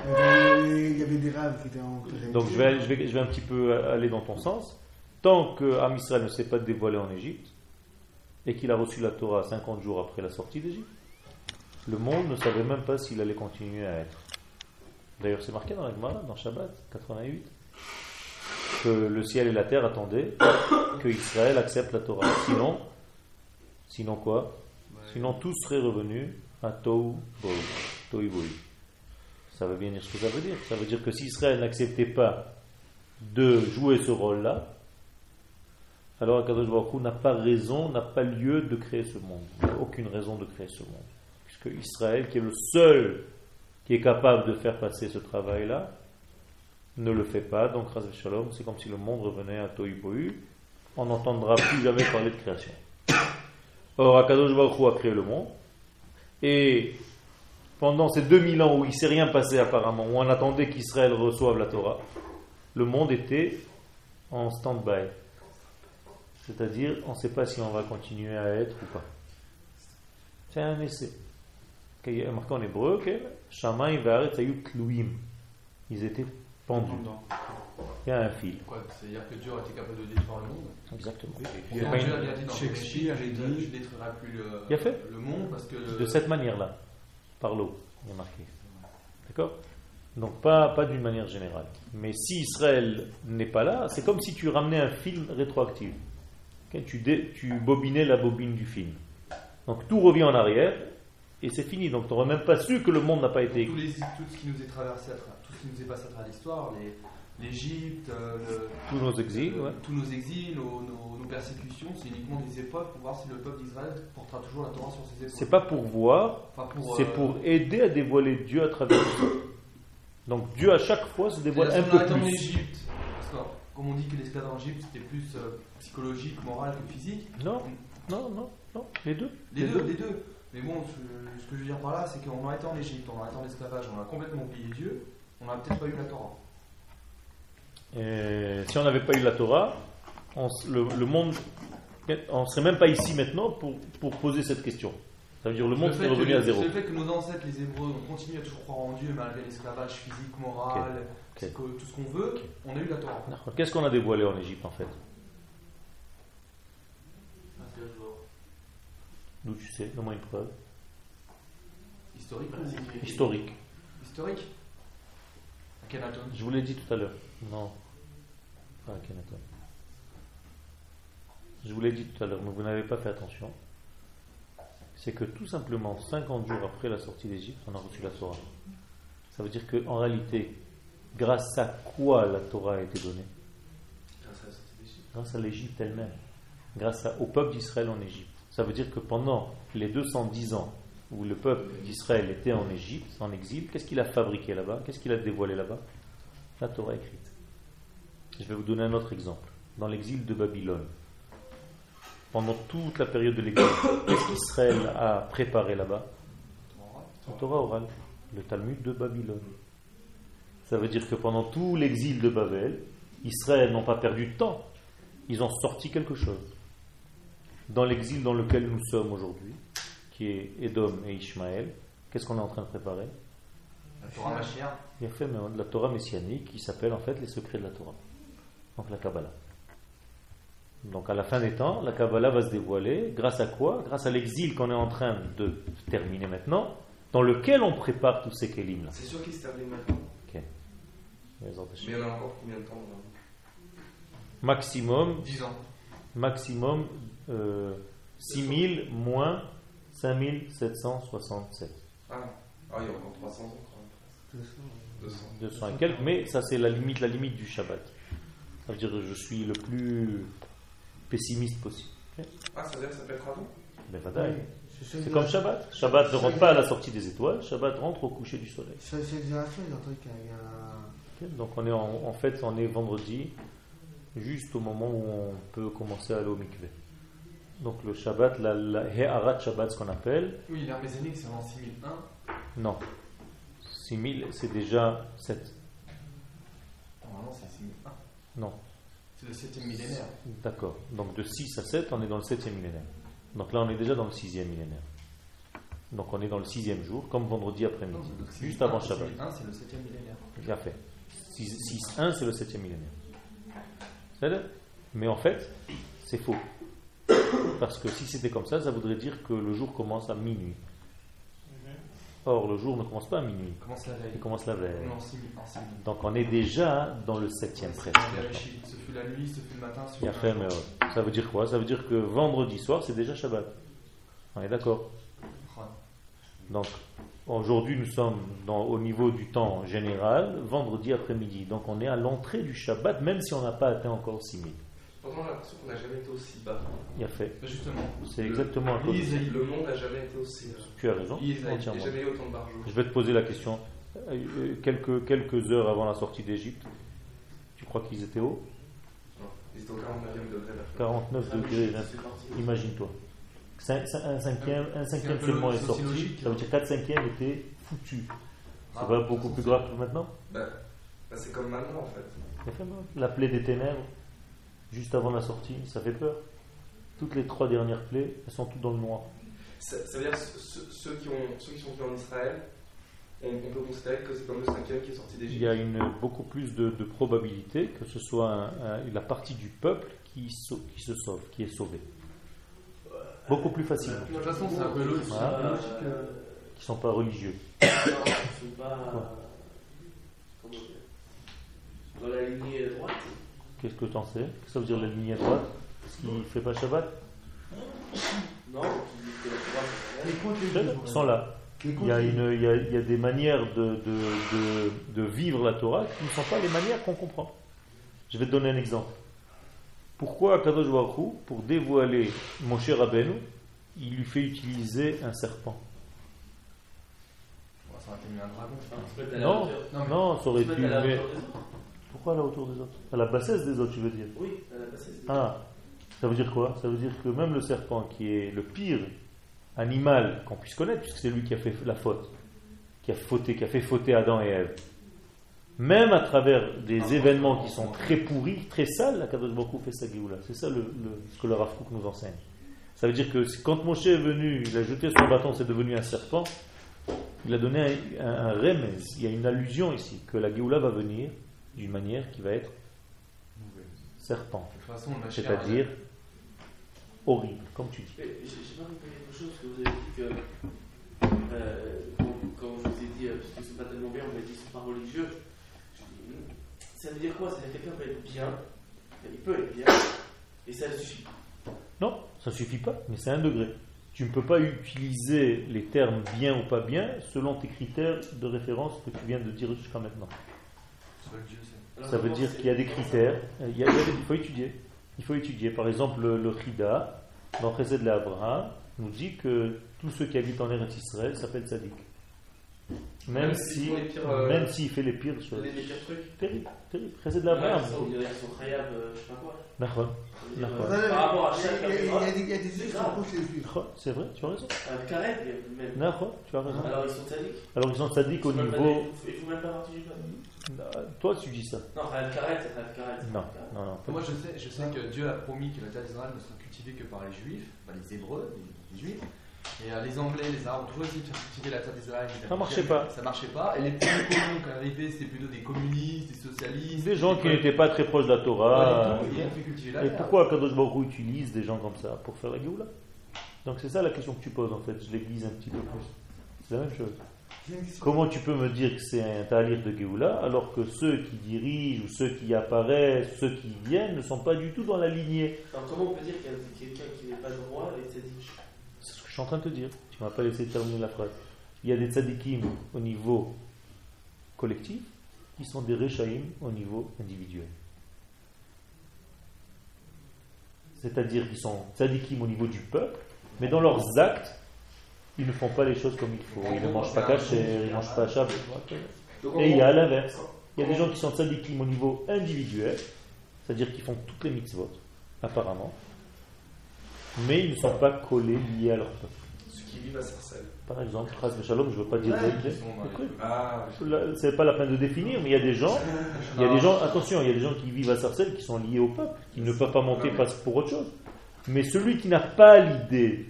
Il y avait- des raves qui étaient en Donc je vais, je vais, je vais un petit peu aller dans ton sens. Tant que Am Israël ne s'est pas dévoilé en Égypte et qu'il a reçu la Torah 50 jours après la sortie d'Égypte, le monde ne savait même pas s'il allait continuer à être. D'ailleurs, c'est marqué dans la Gemara, dans Shabbat 88, que le ciel et la terre attendaient que Israël accepte la Torah. Sinon, sinon quoi? Sinon, tous seraient revenus à Tohu Bohu. Ça veut bien dire ce que ça veut dire. Ça veut dire que si Israël n'acceptait pas de jouer ce rôle-là, alors Akadosh Baruch n'a pas raison, n'a pas lieu de créer ce monde. Il n'a aucune raison de créer ce monde. Puisque Israël, qui est le seul qui est capable de faire passer ce travail-là, ne le fait pas. Donc, Raz Shalom, c'est comme si le monde revenait à Tohu. On n'entendra plus jamais parler de création. Or, Akadosh Baruch Hu a créé le monde. Et pendant ces 2000 ans où il ne s'est rien passé apparemment, où on attendait qu'Israël reçoive la Torah, le monde était en stand-by. C'est-à-dire, on ne sait pas si on va continuer à être ou pas. C'est un essai. Il y a marqué en hébreu que Shamaim Vaaretz Ayut Tluim. Ils étaient pendus. Il y a un fil. C'est-à-dire que Dieu a été capable de détruire le monde Exactement. Dieu pas une- a dit dans Shakespeare, j'ai je dit- ne détruirai plus le, Il a fait. le monde parce que... le- De cette manière-là, par l'eau, il a marqué. D'accord? Donc pas, pas d'une manière générale. Mais si Israël n'est pas là, c'est comme si tu ramenais un film rétroactif. Tu, dé- tu bobinais la bobine du film. Donc tout revient en arrière et c'est fini. Donc tu n'aurais même pas su que le monde n'a pas été les- tout ce qui nous est traversé, tout ce qui nous est passé à travers l'histoire, l'Égypte, euh, Tous nos exils, ouais. tous nos exils, nos, nos- nos persécutions, c'est uniquement des épreuves pour voir si le peuple d'Israël portera toujours la Torah sur ses épaules. C'est pas pour voir, Enfin, c'est euh, pour aider à dévoiler Dieu à travers. Donc Dieu à chaque fois se dévoile un peu arrête en plus. Égypte, parce que, comme on dit que l'esclavage en Égypte c'était plus euh, psychologique, moral que physique, Non, non, non, non, les deux. les, deux, les deux. Mais bon, ce, ce que je veux dire par là, c'est qu'on a été en Égypte, on a été en esclavage, on a complètement oublié Dieu, on n'a peut-être pas eu la Torah. Et si on n'avait pas eu la Torah, on le, le monde, on ne serait même pas ici maintenant pour, pour poser cette question. Ça veut dire le monde serait revenu à zéro. le fait que nos ancêtres, les Hébreux, ont continué à toujours croire en Dieu malgré l'esclavage physique, moral, tout ce qu'on veut, on a eu la Torah. Qu'est-ce qu'on a dévoilé en Égypte en fait? D'où tu sais, donne-moi une preuve. Historique ou Historique. Historique Akhenaton. Je vous l'ai dit tout à l'heure. Non. Pas Akhenaton. Je vous l'ai dit tout à l'heure, mais vous n'avez pas fait attention. C'est que tout simplement, 50 jours après la sortie d'Égypte, on a reçu la Torah. Ça veut dire qu'en réalité, grâce à quoi la Torah a été donnée? Grâce à l'Égypte elle-même. Grâce à- au peuple d'Israël en Égypte. Ça veut dire que pendant les 210 ans où le peuple d'Israël était en Égypte, en exil, qu'est-ce qu'il a fabriqué là-bas? Qu'est-ce qu'il a dévoilé là-bas? La Torah écrite. Je vais vous donner un autre exemple. Dans l'exil de Babylone, pendant toute la période de l'exil, qu'est-ce qu'Israël a préparé là-bas? La Torah orale, le Talmud de Babylone. Ça veut dire que pendant tout l'exil de Babel, Israël n'ont pas perdu de temps. Ils ont sorti quelque chose. Dans l'exil dans lequel nous sommes aujourd'hui, qui est Édom et Ishmaël, qu'est-ce qu'on est en train de préparer? La Torah Mashiach. Il a fait mais, de la Torah messianique qui s'appelle en fait les secrets de la Torah. Donc la Kabbalah. Donc à la fin des temps, la Kabbalah va se dévoiler grâce à quoi? Grâce à l'exil qu'on est en train de terminer maintenant, dans lequel on prépare tous ces kélim là. C'est sûr qu'il se termine maintenant. Mais il y en a encore combien de temps Maximum, 10 ans. maximum euh, 6000 moins 5767. ah. ah, il y a encore 300 ans quand même. 200. 200 et quelques, mais ça c'est la limite, la limite du Shabbat. Ça veut dire que je suis le plus pessimiste possible. Ah, ça veut dire que ça peut être à vous? Mais vadaï. C'est C'est comme Shabbat. Shabbat ne rentre pas à la sortie des étoiles, Shabbat rentre au coucher du soleil. Chaque chaque génération, ils entendent qu'il y a un. Ok, Donc on est en, en fait on est vendredi, juste au moment où on peut commencer à aller au mikveh. Donc le Shabbat, la, la He'arat Shabbat, ce qu'on appelle, Oui, l'ère mésénique, c'est en 6001. non. 6000, c'est déjà 7. Normalement, c'est 6001. Non. C'est le 7 millénaire. D'accord. Donc de 6 à 7, on est dans le 7e millénaire. Donc là, on est déjà dans le 6e millénaire. Donc on est dans le 6e jour, comme vendredi après-midi, juste avant Shabbat. 6001, c'est le 7 millénaire. Bien fait. 6-1, c'est le 7e millénaire. Mais en fait, c'est faux. Parce que si c'était comme ça, ça voudrait dire que le jour commence à minuit. Or, le jour ne commence pas à minuit, Commence la veille. il commence la veille. Donc, on est déjà dans le septième presque. Ce fut la nuit, ce fut le matin, ce fut fait, mais ouais. Ça veut dire quoi? Ça veut dire que vendredi soir, c'est déjà Shabbat. On est d'accord? Donc, aujourd'hui, nous sommes dans- au niveau du temps général, vendredi après-midi. Donc, on est à l'entrée du Shabbat, même si on n'a pas atteint encore 6000. J'ai l'impression qu'on n'a jamais été aussi bas. Il a fait. Justement. C'est exactement à cause. Le monde n'a jamais été aussi. euh, Tu as raison, Il jamais eu autant de barjots. Je vais te poser la question. Euh, euh, Quelques, quelques heures avant la sortie d'Égypte, tu crois qu'ils étaient hauts? Non, Ils étaient au 49e degré. là. 49 degrés, hein. imagine-toi. Un cinquième, un cinquième seulement est sorti, ça veut dire 4 cinquièmes étaient foutus. Ah, C'est pas beaucoup plus grave que maintenant? Bah, c'est comme maintenant en fait. La plaie des ténèbres, juste avant la sortie, ça fait peur. Toutes les trois dernières plaies, elles sont toutes dans le noir. Ça, ça veut dire que ceux, ceux qui ont, ceux qui sont venus en Israël, on, on peut considérer que c'est comme le cinquième qui est sorti Il d'Égypte. y a une, beaucoup plus de, de probabilité que ce soit un- un- la partie du peuple qui, se sauve, qui est sauvée. Beaucoup plus facile. De toute façon, c'est un peu logique. Voilà. Euh, Qui ne sont pas religieux. non, ils sont pas. Comment dire Dans la lignée droite. Qu'est-ce que tu en sais? Qu'est-ce que ça veut dire la ligne à droite? Parce qu'il ne fait pas Shabbat? Non, Ils sont là. Il y a, une, il y a, il y a des manières de, de, de, de vivre la Torah qui ne sont pas les manières qu'on comprend. Je vais te donner un exemple. Pourquoi Kadosh Baruch pour dévoiler mon cher Rabbeinu, il lui fait utiliser un serpent? Bon, Ça aurait été mieux un dragon. Non. Non, ça aurait pu. Mais. Pourquoi la hauteur des autres? À la bassesse des autres, tu veux dire? Oui, à la bassesse. Ah, ça veut dire quoi? Ça veut dire que même le serpent, qui est le pire animal qu'on puisse connaître, puisque c'est lui qui a fait la faute, qui a fauté, qui a fait fauter Adam et Ève, même à travers des événements qui sont très pourris, très sales, la Kadosh Baruch fait sa Géoula. C'est ça le, le- ce que le Rav Kook nous enseigne. Ça veut dire que quand Moshe est venu, il a jeté son bâton, c'est devenu un serpent, il a donné un, un, un remez, il y a une allusion ici, que la Géoula va venir d'une manière qui va être serpent. De toute façon, le Mashiach- C'est-à-dire horrible, comme tu dis. J'ai pas compris quelque chose que vous avez dit que. euh, quand, je vous ai dit, euh, parce qu'ils sont pas tellement bien, on m'a dit sont pas religieux. Hmm, ça veut dire quoi? Ça veut dire que quelqu'un peut être bien, il peut être bien, et ça ne suffit pas. Non, ça suffit pas, mais c'est un degré. Tu ne peux pas utiliser les termes bien ou pas bien selon tes critères de référence que tu viens de dire jusqu'à maintenant. Seul Dieu Ça veut dire qu'il y a des critères, il, faut étudier. Faut étudier. Par exemple, le, le Chida, dans Chesed de Abraham, nous dit que tous ceux qui habitent en Eretz Israël s'appellent Tzadik. Même Même s'ils si, pires, euh, même s'il fait les pires choses. Les, les pires trucs. Terrible, terrible. Chesed de Ouais, Abraham. ils sont, ils sont khayab, euh, je sais pas quoi. D'accord. Euh, Par rapport à Il y a- chaque il y a- il y a caméra, des- il y a des c'est trucs qui sont les suivre. C'est vrai, tu as raison. carré, même. D'accord, tu as raison. Alors ils sont sadiques. Alors ils sont sadiques au niveau. Ils font même pas partie du. Euh, Toi, tu dis ça. Non, khayab carré, c'est c'est Non, non, non. Moi, je sais, je sais que Dieu a promis que la terre d'Israël ne sera cultivée que par les Juifs, enfin, les Hébreux, les, les Juifs. Et euh, les Anglais, les Arabes ont toujours essayé de faire cultiver la terre d'Israël. Ça marchait pas. Ça marchait pas. Et les premiers colons qui arrivaient, c'était plutôt des communistes, des socialistes. Des gens qui n'étaient pas très proches de la Torah. fait cultiver la Et terre. pourquoi Kadosh Baruch utilise des gens comme ça Pour faire la Géoula? Donc c'est ça la question que tu poses en fait. Je l'aiguise un petit peu plus. C'est la même chose. Comment tu peux me dire que c'est un talir de Géoula alors que ceux qui dirigent ou ceux qui apparaissent, ceux qui viennent ne sont pas du tout dans la lignée? Alors comment on peut dire qu'il y a quelqu'un qui n'est pas droit et sadique C'est ce que je suis en train de te dire. Tu m'as pas laissé terminer la phrase. Il y a des tzadikim au niveau collectif qui sont des rechaïm au niveau individuel. C'est-à-dire qu'ils sont tzadikim au niveau du peuple, mais dans leurs actes, ils ne font pas les choses comme il faut. Ils ne mangent pas caché, ils ne mangent pas en Et il y a l'inverse. Il y a des gens qui sont tzadikim au niveau individuel, c'est-à-dire qu'ils font toutes les mitzvot, apparemment, mais ils ne sont pas collés, liés à leur peuple. ceux qui vivent à Sarcelles. Par exemple, Chas Shalom, je ne veux pas dire c'est pas la peine de définir, mais il y a des gens, il y a des gens, attention, il y a des gens qui vivent à Sarcelles qui sont liés au peuple, qui ne peuvent pas monter parce- pour autre chose. Mais celui qui n'a pas l'idée,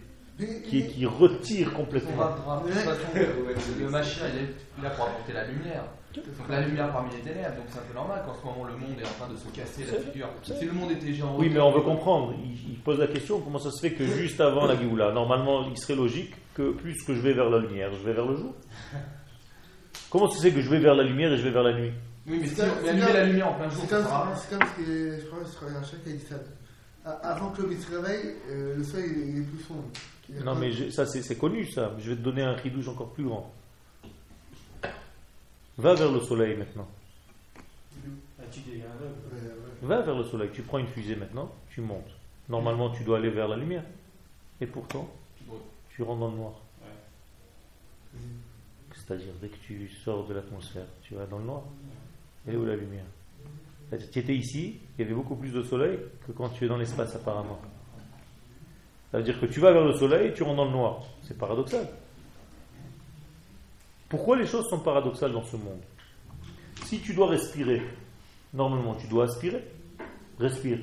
qui, qui retire complètement. le Mashiach, il est là pour apporter la lumière. Donc la lumière parmi les ténèbres, donc c'est un peu normal qu'en ce moment le monde est en train de se casser la figure. Si le monde était géant. Oui, mais on veut comprendre. Il, il pose la question comment ça se fait que juste avant la Géoula, normalement, il serait logique que plus que je vais vers la lumière, je vais vers le jour? Comment ça se fait que je vais vers la lumière et je vais vers la nuit? Oui, mais si C'est on allumer la lumière en plein jour, C'est comme, c'est ce que je crois, a dit ça. Avant que l'homme se réveille, euh, le soleil il est, il est plus sombre. Non, mais ça, c'est c'est connu, ça. Je vais te donner un ridouche encore plus grand. Va vers le soleil maintenant. Ouais, ouais. Va vers le soleil. Tu prends une fusée maintenant, tu montes. Normalement, tu dois aller vers la lumière. Et pourtant, tu rentres dans le noir. C'est-à-dire, dès que tu sors de l'atmosphère, tu vas dans le noir. Est où la lumière? Tu étais ici, il y avait beaucoup plus de soleil que quand tu es dans l'espace, apparemment. Ça veut dire que tu vas vers le soleil, tu rentres dans le noir. C'est paradoxal. Pourquoi les choses sont paradoxales dans ce monde? Si tu dois respirer, normalement tu dois aspirer. Respire.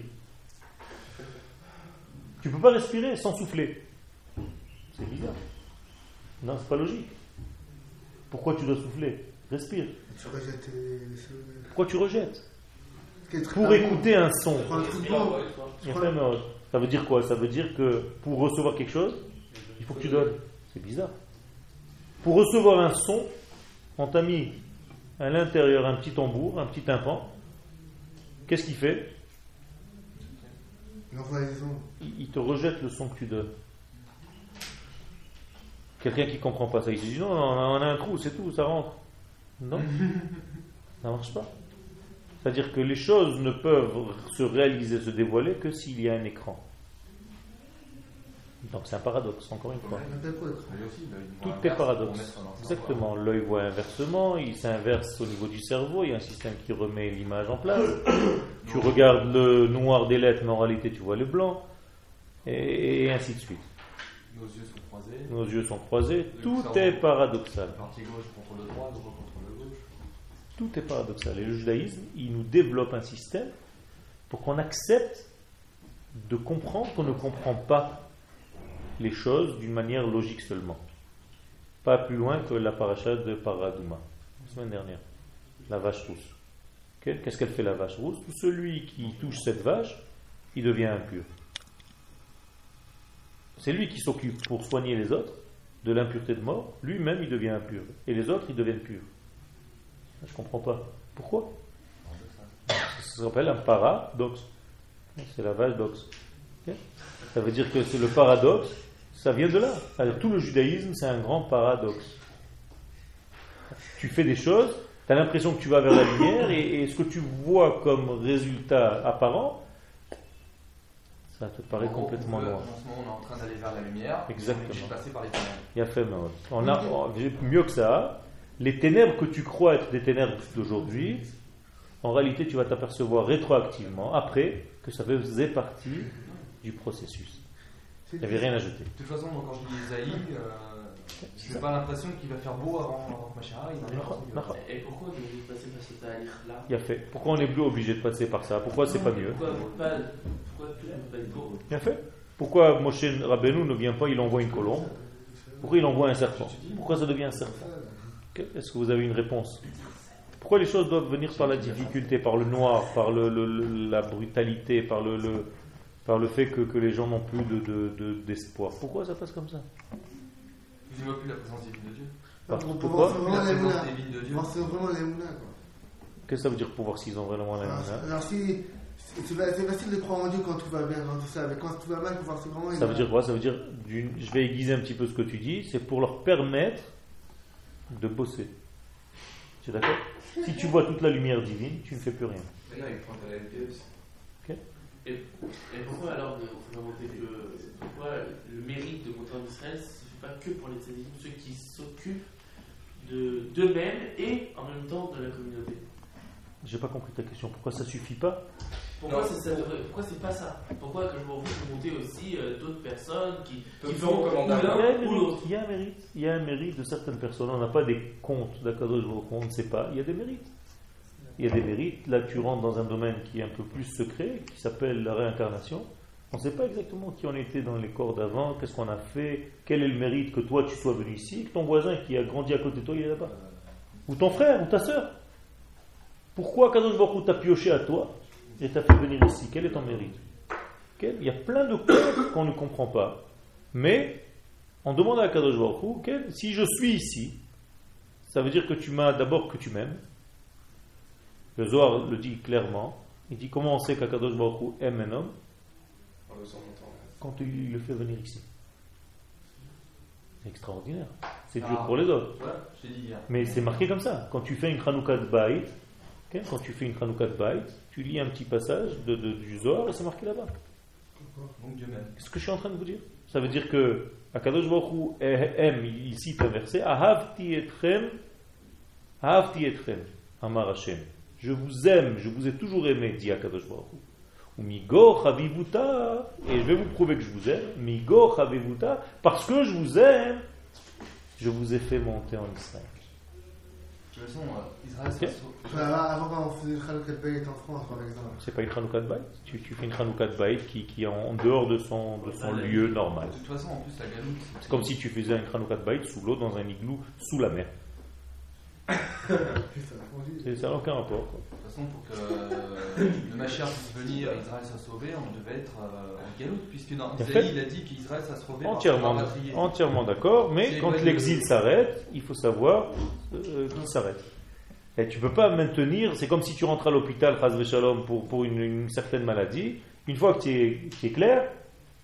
Tu peux pas respirer sans souffler. C'est bizarre. Non, c'est pas logique. Pourquoi tu dois souffler? Respire. Tu rejettes les- les choses. Pourquoi tu rejettes? Pour écouter un son. Ça veut dire quoi? Ça veut dire que pour recevoir quelque chose, il faut que tu donnes. C'est bizarre. Pour recevoir un son, on t'a mis à l'intérieur un petit tambour, un petit tympan. Qu'est-ce qu'il fait? Il te rejette le son que tu donnes. Quelqu'un qui comprend pas ça, il se dit non, non, on a un trou, c'est tout, ça rentre. Non, ça marche pas. C'est-à-dire que les choses ne peuvent se réaliser, se dévoiler que s'il y a un écran. Donc c'est un paradoxe, encore une fois. Tout est paradoxe. Exactement. L'œil voit inversement, il s'inverse au niveau du cerveau, il y a un système qui remet l'image en place. tu regardes le noir des lettres, mais en réalité tu vois le blanc, et, et ainsi de suite. Nos yeux sont croisés. Nos yeux sont croisés, Le tout est paradoxal. La partie gauche contre le droit, le droit contre le gauche. Tout est paradoxal. Et le judaïsme, il nous développe un système pour qu'on accepte de comprendre qu'on ne comprend pas les choses d'une manière logique seulement. Pas plus loin que la paracha de Paradouma, la semaine dernière. La vache rousse. Qu'est-ce qu'elle fait la vache rousse? Tout celui qui touche cette vache, il devient impur. C'est lui qui s'occupe pour soigner les autres de l'impureté de mort. Lui-même, il devient impur. Et les autres, ils deviennent purs. Je ne comprends pas. Pourquoi? Ça s'appelle un paradoxe. C'est la vache d'ox. Ça veut dire que c'est le paradoxe, ça vient de là. C'est-à-dire, tout le judaïsme, c'est un grand paradoxe. Tu fais des choses, tu as l'impression que tu vas vers la lumière, et, et ce que tu vois comme résultat apparent, ça te paraît gros, complètement noir. En ce moment, on est en train d'aller vers la lumière. Exactement. Obligé de passer par les ténèbres. Il a fait mal. On a on- mieux que ça. Les ténèbres que tu crois être des ténèbres d'aujourd'hui, en réalité, tu vas t'apercevoir rétroactivement, après, que ça faisait partie du processus. Il n'y avait rien à jeter. De toute façon, moi, quand je lis Isaïe, euh, j'ai pas l'impression qu'il va faire beau avant, avant que Machin arrive. Va- D'accord. Et pourquoi on est obligé de passer par ce taïr-là Il a fait. Pourquoi on n'est plus obligé de passer par ça? Pourquoi c'est pas mieux? Pourquoi pas, pourquoi tout pas être beau Il a fait. Pourquoi Moshe Rabbeinu ne vient pas, il envoie une colombe? Pourquoi il envoie un serpent? Pourquoi ça devient un serpent? Est-ce que vous avez une réponse? Pourquoi les choses doivent venir par la difficulté, par le noir, par le- le- le- la brutalité, par le, le- par le fait que, que les gens n'ont plus de- de- de- d'espoir Pourquoi ça passe comme ça? Vous n'aimez plus la présence divine de Dieu. Parce Pour pourquoi? voir Plus vraiment la les moulins. présence divine de Dieu. C'est vraiment les moulins, quoi. Qu'est-ce que ça veut dire pour voir s'ils ont vraiment la Alors, si, c'est facile de croire en Dieu quand tout va bien, dans tout ça, mais quand tout va mal, il faut voir c'est vraiment. Ça veut dire quoi? Ça veut dire, je vais aiguiser un petit peu ce que tu dis, c'est pour leur permettre de bosser. Tu es d'accord? Si tu vois toute la lumière divine, tu ne fais plus rien. Maintenant, il prend la LP aussi. Et, et pourquoi alors de, remonter que, pourquoi le mérite de monter en Israël ne se fait pas que pour les tzadikim, ceux qui s'occupent de d'eux-mêmes et en même temps de la communauté? J'ai pas compris ta question. Pourquoi ça suffit pas? Pourquoi c'est pas ça? Pourquoi que je m'en fous de monter aussi euh, d'autres personnes qui, qui y, a l'un un ou mérite, l'autre il y a un mérite. Il y a un mérite de certaines personnes. On n'a pas des comptes d'Akadosh Hu, on ne sait pas. Il y a des mérites. Il y a des mérites. Là, tu rentres dans un domaine qui est un peu plus secret, qui s'appelle la réincarnation. On ne sait pas exactement qui on était dans les corps d'avant, qu'est-ce qu'on a fait, quel est le mérite que toi tu sois venu ici, que ton voisin qui a grandi à côté de toi, il est là-bas. ou ton frère, ou ta soeur. Pourquoi Kadosh Baruch t'a pioché à toi et t'a fait venir ici? Quel est ton mérite? Il y a plein de choses qu'on ne comprend pas. Mais on demande à Kadosh Baruch si je suis ici, ça veut dire que tu m'as d'abord que tu m'aimes. Le Zohar le dit clairement. Il dit comment on sait qu'Akadosh Baruch Hu aime un homme quand il le fait venir ici? C'est extraordinaire. C'est dur pour les autres. Mais c'est marqué comme ça. Quand tu fais une Chanukah de Baït, quand tu fais une Chanukah de Baït, tu lis un petit passage de, de- du Zohar et c'est marqué là-bas. Qu'est-ce que je suis en train de vous dire? Ça veut dire que Akadosh Baruch Hu aime, il cite un verset, Ahavti etchem, Ahavti etchem, Amar Hashem. Je vous aime, je vous ai toujours aimé, dit Akadosh Baruch. Ou Migo chavivuta, et je vais vous prouver que je vous aime, Migo chavivuta, parce que je vous aime, je vous ai fait monter en Israël. De toute façon, euh, Israël, Ok. ça se- Enfin, avant, quand on faisait le Chanukah de Bayet en France, par exemple. C'est pas une Chanukah de Baït. Tu, tu fais une Chanukah de Baït qui, qui est en dehors de son, de son lieu normal. De toute façon, en plus, la galoute. C'est comme si tu faisais une Chanukah de Baït sous l'eau, dans un igloo, sous la mer. Ça n'a aucun rapport. quoi. De toute façon, pour que euh, le Machar puisse venir et Israël soit sauvé, on devait être euh, en galoute, puisque dans fait. il a dit qu'Israël soit sauvé Entièrement, entièrement d'accord, mais quand l'exil s'arrête, il faut savoir euh, qu'il s'arrête. Et tu peux pas maintenir, c'est comme si tu rentres à l'hôpital, pour, pour une, une certaine maladie. Une fois que tu es, tu es clair,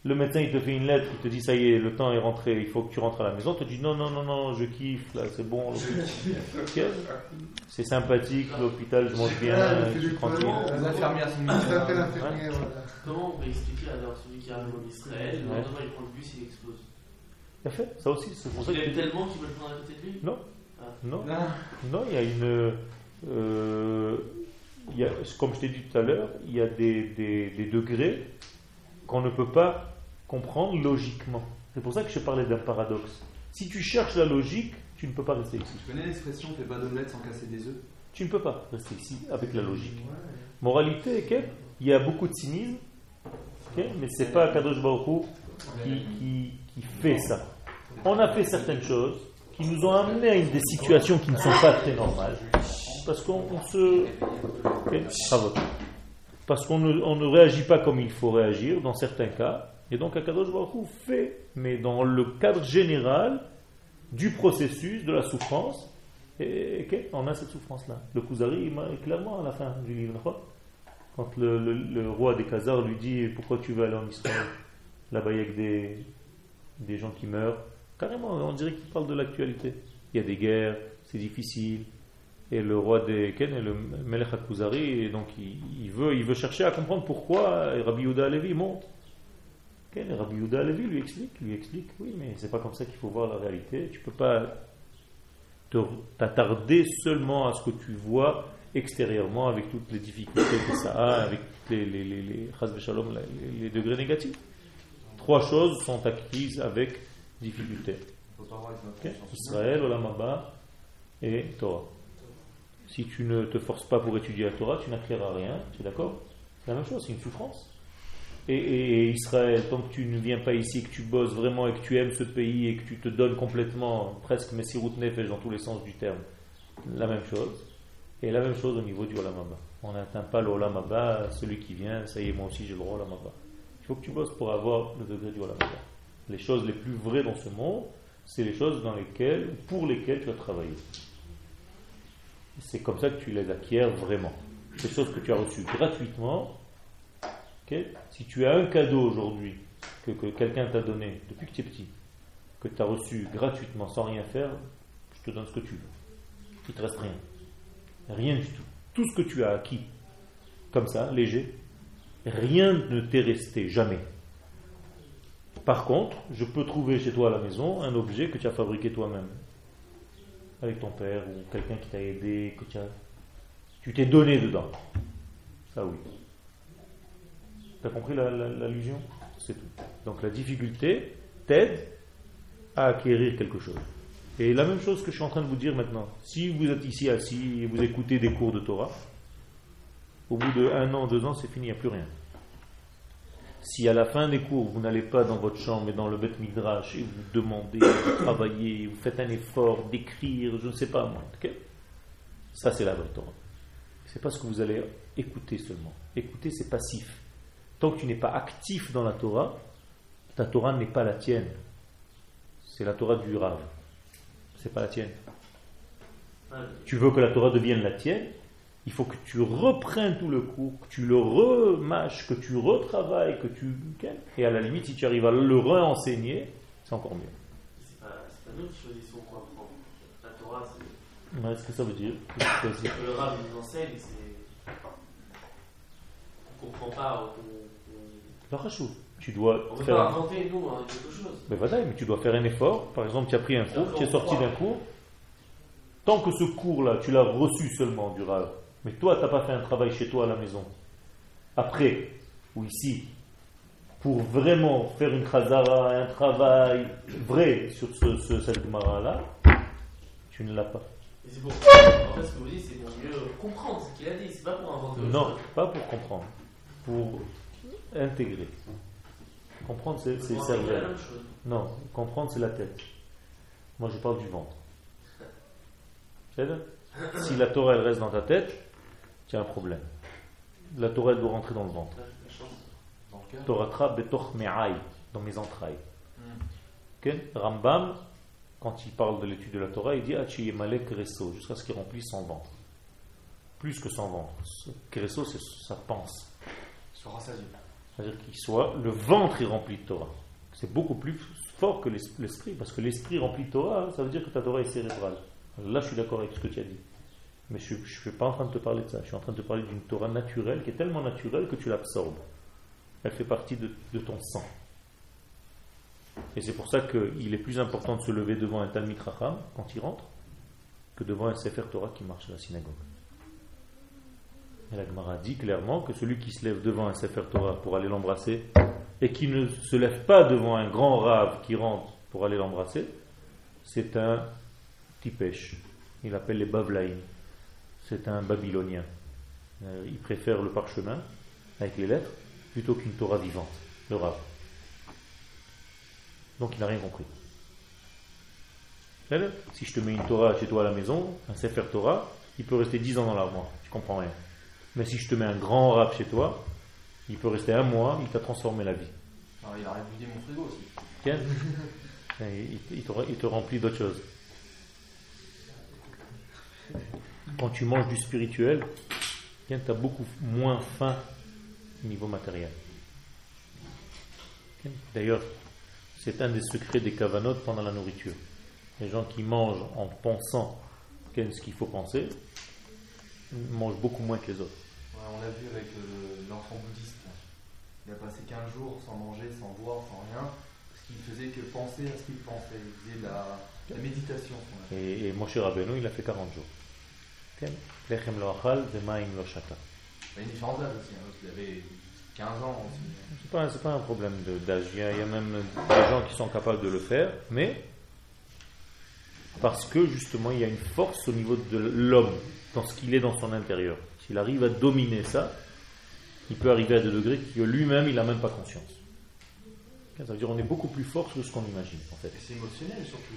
le médecin il te fait une lettre, il te dit ça y est, le temps est rentré, il faut que tu rentres à la maison. Tu te dis non, non, non, non, je kiffe, là, c'est bon. C'est sympathique, l'hôpital, je mange bien, Ah, je c'est suis tranquille. voilà. Comment on peut expliquer alors celui qui arrive en Israël, le lendemain il prend le bus, il explose Bien fait, ça aussi, c'est pour ça Il y a tellement qui veulent prendre à côté de lui Non, Ah. non. Non. Non, il y a une. euh, il y a, comme je t'ai dit tout à l'heure, il y a des, des- des degrés qu'on ne peut pas comprendre logiquement. C'est pour ça que je parlais d'un paradoxe. Si tu cherches la logique, tu ne peux pas rester ici. Tu connais l'expression fais pas d'omelette sans casser des œufs? Tu ne peux pas rester ici avec la logique. Moralité, ok il y a beaucoup de cynisme, mais ce n'est pas Kadosh Baruch qui, qui- qui fait ça. On a fait certaines choses qui nous ont amené à une des situations qui ne sont pas très normales. Parce qu'on on se. Parce qu'on ne, on ne réagit pas comme il faut réagir dans certains cas. Et donc Akadosh Baruch fait, mais dans le cadre général du processus de la souffrance, et, ok, on a cette souffrance-là? Le Kuzari, il m'a- clairement à la fin du livre, quand le, le- le roi des Khazars lui dit Pourquoi tu veux aller en Israël? Là-bas, il y a des, des gens qui meurent. Carrément, on dirait qu'il parle de l'actualité. Il y a des guerres, c'est difficile. Et le roi des Ken le Melech donc il, veut, il veut chercher à comprendre pourquoi Rabbi Yehuda Alevi monte. Et Rabbi Yehuda Alevi lui explique, lui explique Oui, mais c'est pas comme ça qu'il faut voir la réalité. Tu peux pas t'attarder seulement à ce que tu vois extérieurement avec toutes les difficultés que ça a, avec les, les, les, les, degrés négatifs. Trois choses sont acquises avec difficulté. Israël, Olam Haba et Torah. Si tu ne te forces pas pour étudier la Torah, tu n'acquéras rien. Tu es d'accord? C'est la même chose, c'est une souffrance. Et, Israël, tant que tu ne viens pas ici, que tu bosses vraiment et que tu aimes ce pays et que tu te donnes complètement, presque Messirut Nefesh dans tous les sens du terme, la même chose. Et la même chose au niveau du Olam Haba. On n'atteint pas le Olam Haba, celui qui vient, ça y est, moi aussi j'ai le droit au Olam Haba. Il faut que tu bosses pour avoir le degré du Olam Haba. Les choses les plus vraies dans ce monde, c'est les choses dans lesquelles, pour lesquelles tu as travaillé. C'est comme ça que tu les acquiers vraiment. Ces choses que tu as reçues gratuitement, ok? Si tu as un cadeau aujourd'hui que, que quelqu'un t'a donné depuis que tu es petit, que tu as reçu gratuitement sans rien faire, je te donne ce que tu veux. Il te reste rien. Rien du tout. Tout ce que tu as acquis, comme ça, léger, rien ne t'est resté, jamais. Par contre, je peux trouver chez toi à la maison un objet que tu as fabriqué toi-même, avec ton père ou quelqu'un qui t'a aidé, que tu as, tu t'es donné dedans. Ça oui. Tu compris la- la- l'allusion? C'est tout. Donc la difficulté t'aide à acquérir quelque chose. Et la même chose que je suis en train de vous dire maintenant. Si vous êtes ici assis et vous écoutez des cours de Torah, au bout de un an, deux ans, c'est fini, il n'y a plus rien. Si à la fin des cours, vous n'allez pas dans votre chambre mais dans le Beth Midrash et vous demandez, vous travaillez, vous faites un effort d'écrire, je ne sais pas moi, ok? Ça, c'est la vraie Torah. C'est pas ce que vous allez écouter seulement. Écouter, c'est passif. Tant que tu n'es pas actif dans la Torah, ta Torah n'est pas la tienne. C'est la Torah du Rav. C'est pas la tienne. Tu veux que la Torah devienne la tienne, il faut que tu reprennes tout le cours, que tu le remâches, que tu retravailles, que tu. Et à la limite, si tu arrives à le réenseigner, c'est encore mieux. C'est pas, pas nous qui choisissons quoi apprendre. La Torah, c'est. Ouais, ce que ça veut dire Le Rav nous enseigne, c'est. On comprend pas. On, La rachou. Tu dois on, faire. pas un- inventer, nous, hein, quelque chose. Mais voilà, mais tu dois faire un effort. Par exemple, tu as pris un cours, tu es sorti d'un cours. Tant que ce cours-là, tu l'as reçu seulement du Rav, mais toi, tu n'as pas fait un travail chez toi à la maison. Après, ou ici, pour vraiment faire une chazara, un travail vrai sur ce, ce- cette Gemara-là, tu ne l'as pas. C'est pour En fait, ce que vous dites, c'est pour mieux comprendre ce qu'il a dit. C'est pas pour inventer Non, pas pour comprendre, pour intégrer. Comprendre, c'est même chose. Non, comprendre, c'est la tête. Moi, je parle du ventre. Si la Torah, elle reste dans ta tête, tu as un problème. La Torah, elle doit rentrer dans le ventre. Le betoch dans mes entrailles. Hmm. Rambam, quand il parle de l'étude de la Torah, il dit reso, jusqu'à ce qu'il remplisse son ventre. Plus que son ventre. Kreso, c'est sa pense. C'est-à-dire qu'il soit, le ventre est rempli de Torah. C'est beaucoup plus fort que l'es- l'esprit, parce que l'esprit rempli de Torah, ça veut dire que ta Torah est cérébrale. Là, je suis d'accord avec ce que tu as dit. Mais je ne suis pas en train de te parler de ça. Je suis en train de te parler d'une Torah naturelle qui est tellement naturelle que tu l'absorbes. Elle fait partie de, ton sang. Et c'est pour ça qu'il est plus important de se lever devant un Talmid Racham quand il rentre que devant un Sefer Torah qui marche à la synagogue. Et la Gemara dit clairement que celui qui se lève devant un Sefer Torah pour aller l'embrasser et qui ne se lève pas devant un grand rave qui rentre pour aller l'embrasser, c'est un tipèche. Il appelle les Bavlaïm. C'est un babylonien. Euh, il préfère le parchemin avec les lettres plutôt qu'une Torah vivante, le rave. Donc il n'a rien compris. Si je te mets une Torah chez toi à la maison, un Sefer Torah, il peut rester 10 ans dans l'armoire. Tu comprends rien. Mais si je te mets un grand rap chez toi, il peut rester un mois, il t'a transformé la vie. Alors, il a rébuté mon frigo aussi. Tiens. Il, il te, il te remplit d'autres choses. Quand tu manges du spirituel, tu as beaucoup moins faim au niveau matériel. D'ailleurs, c'est un des secrets des cavanotes pendant la nourriture. Les gens qui mangent en pensant ce qu'il faut penser, mangent beaucoup moins que les autres. On l'a vu avec euh, l'enfant bouddhiste. Il a passé 15 jours sans manger, sans boire, sans rien, parce qu'il faisait que penser à ce qu'il pensait. Il faisait de la, la méditation. Et, et Moshe Rabbeinu, il a fait 40 jours. Lechem lo achal, vemaim lo shata. Il y a une différence d'âge aussi. hein, qu'il avait 15 ans aussi. C'est pas, pas un problème de- d'âge. Il il y a même des gens qui sont capables de le faire, mais parce que justement il y a une force au niveau de l'homme, dans ce qu'il est dans son intérieur. S'il arrive à dominer ça, il peut arriver à des degrés que lui-même il n'a même pas conscience. Ça veut dire qu'on est beaucoup plus fort que ce qu'on imagine en fait. Et c'est émotionnel surtout.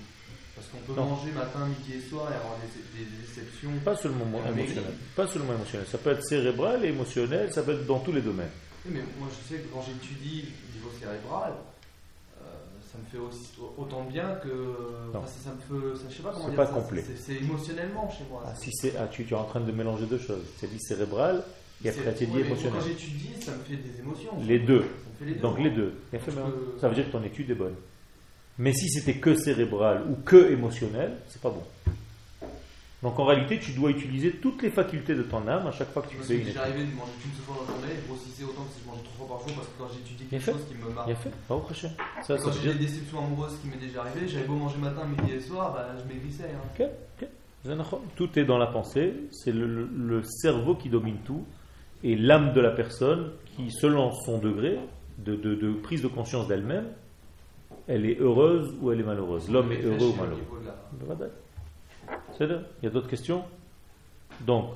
Parce qu'on peut Non. manger matin, midi et soir et avoir des, des déceptions. Pas seulement émotionnel. Pas seulement émotionnel. Ça peut être cérébral et émotionnel, ça peut être dans tous les domaines. Oui, mais moi je sais que quand j'étudie au niveau cérébral, ça me fait aussi, autant bien que. Non. enfin, ça, ça me fait. ça- je sais pas comment C'est dire pas ça, complet. C'est c'est émotionnellement chez moi. Ah, si c'est, ah, tu, tu es en train de mélanger deux choses. C'est dit cérébral et C'est- après tu dit émotionnel. Quand j'étudie, ça me fait des émotions. Les deux. Les. Donc les deux. Que- Ça veut dire que ton étude est bonne. Mais si c'était que cérébral ou que émotionnel, c'est pas bon. Donc en réalité, tu dois utiliser toutes les facultés de ton âme à chaque fois que tu fais une j'ai étude. arrivé de manger qu'une seule fois dans la journée, je grossissais autant que si je mangeais trois fois par jour parce que quand j'étudie quelque chose qui me marque. Bien fait, pas au prochain. Ça, Quand j'ai des déceptions amoureuses qui m'est déjà arrivé, j'avais beau manger matin, midi et soir, bah, je maigrissais. Hein. Ok. Tout est dans la pensée, c'est le, le- le cerveau qui domine tout, et l'âme de la personne qui, selon son degré de, de- de prise de conscience d'elle-même, elle est heureuse ou elle est malheureuse. L'homme est heureux ou malheureux בסדר? Il y a d'autres questions? Donc,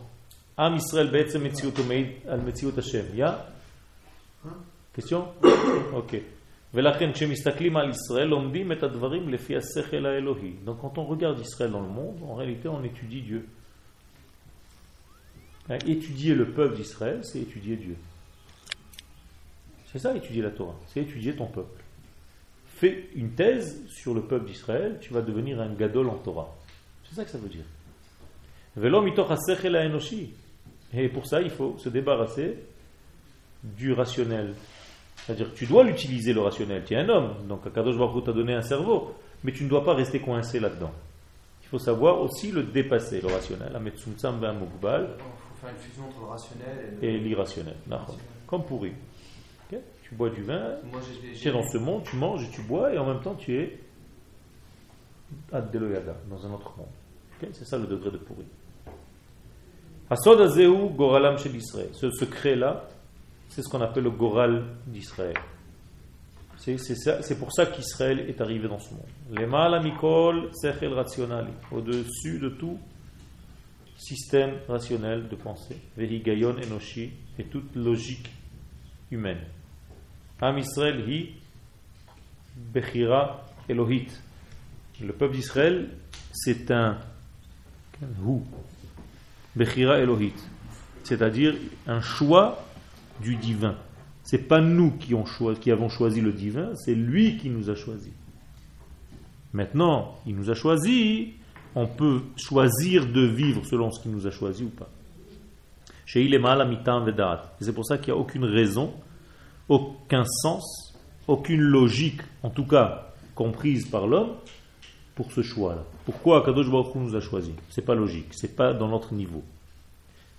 עם ישראל בעצם מציאותו מעיד על מציאות השם. יא? question? אוקיי. ולכן כשמסתכלים על ישראל לומדים את הדברים לפי השכל האלוהי. Donc quand on regarde Israël dans le monde, en réalité on étudie Dieu. Hein, Étudier le peuple d'Israël, c'est étudier Dieu. C'est ça, étudier la Torah. C'est étudier ton peuple. Fais une thèse sur le peuple d'Israël, tu vas devenir un gadol en Torah. C'est ça que ça veut dire. Velo. Et pour ça, il faut se débarrasser du rationnel. C'est-à-dire que tu dois l'utiliser le rationnel. Tu es un homme, donc Akadosh Baruch t'a donné un cerveau, mais tu ne dois pas rester coincé là-dedans. Il faut savoir aussi le dépasser, le rationnel. Il faut faire une fusion entre le rationnel et l'irrationnel. Comme pourri. Tu bois du vin, Moi, tu es dans ce monde, tu manges et tu bois, et en même temps tu es dans un autre monde. C'est ça le degré de pourri. Hasod Azeu Goralam Israël. Ce secret-là, c'est ce qu'on appelle le Goral d'Israël. C'est pour ça qu'Israël est arrivé dans ce monde. Lemala Mikol Sechel Rationali. Au-dessus de tout système rationnel de pensée. Vehigayon Enoshi. Et toute logique humaine. Am Israël hi Bechira Elohit. Le peuple d'Israël, c'est un hu. Bechira Elohit. C'est-à-dire un choix du divin. C'est pas nous qui, qui avons choisi le divin, c'est lui qui nous a choisi. Maintenant, il nous a choisi, on peut choisir de vivre selon ce qu'il nous a choisi ou pas. C'est pour ça qu'il n'y a aucune raison, aucun sens, aucune logique, en tout cas comprise par l'homme, pour ce choix-là. Pourquoi Kadosh Baruch Hu nous a choisi C'est pas logique, c'est pas dans notre niveau.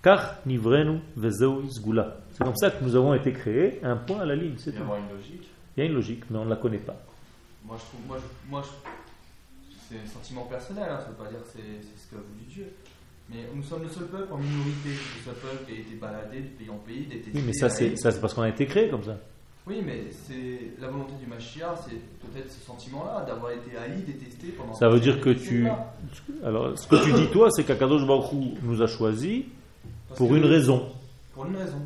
Car nivrenu isgula. C'est comme ça que nous avons été créés, un point à la ligne, c'est Il y tout. avoir une logique. Il y a une logique, mais on ne la connaît pas. Moi, je trouve. Moi, je- moi je- c'est un sentiment personnel, hein, ça ne veut pas dire que c'est c'est ce qu'a voulu Dieu. Mais nous sommes le seul peuple en minorité, le seul peuple qui a été baladé de pays en pays. Oui, mais ça c'est ça c'est parce qu'on a été créé comme ça. Oui, mais c'est la volonté du Mashiach, c'est peut-être ce sentiment-là, d'avoir été haï, détesté pendant. Ça veut dire que tu. Alors, ce que tu dis toi, c'est qu'Akadosh Baruch nous a choisis Parce pour une raison. Pour une raison.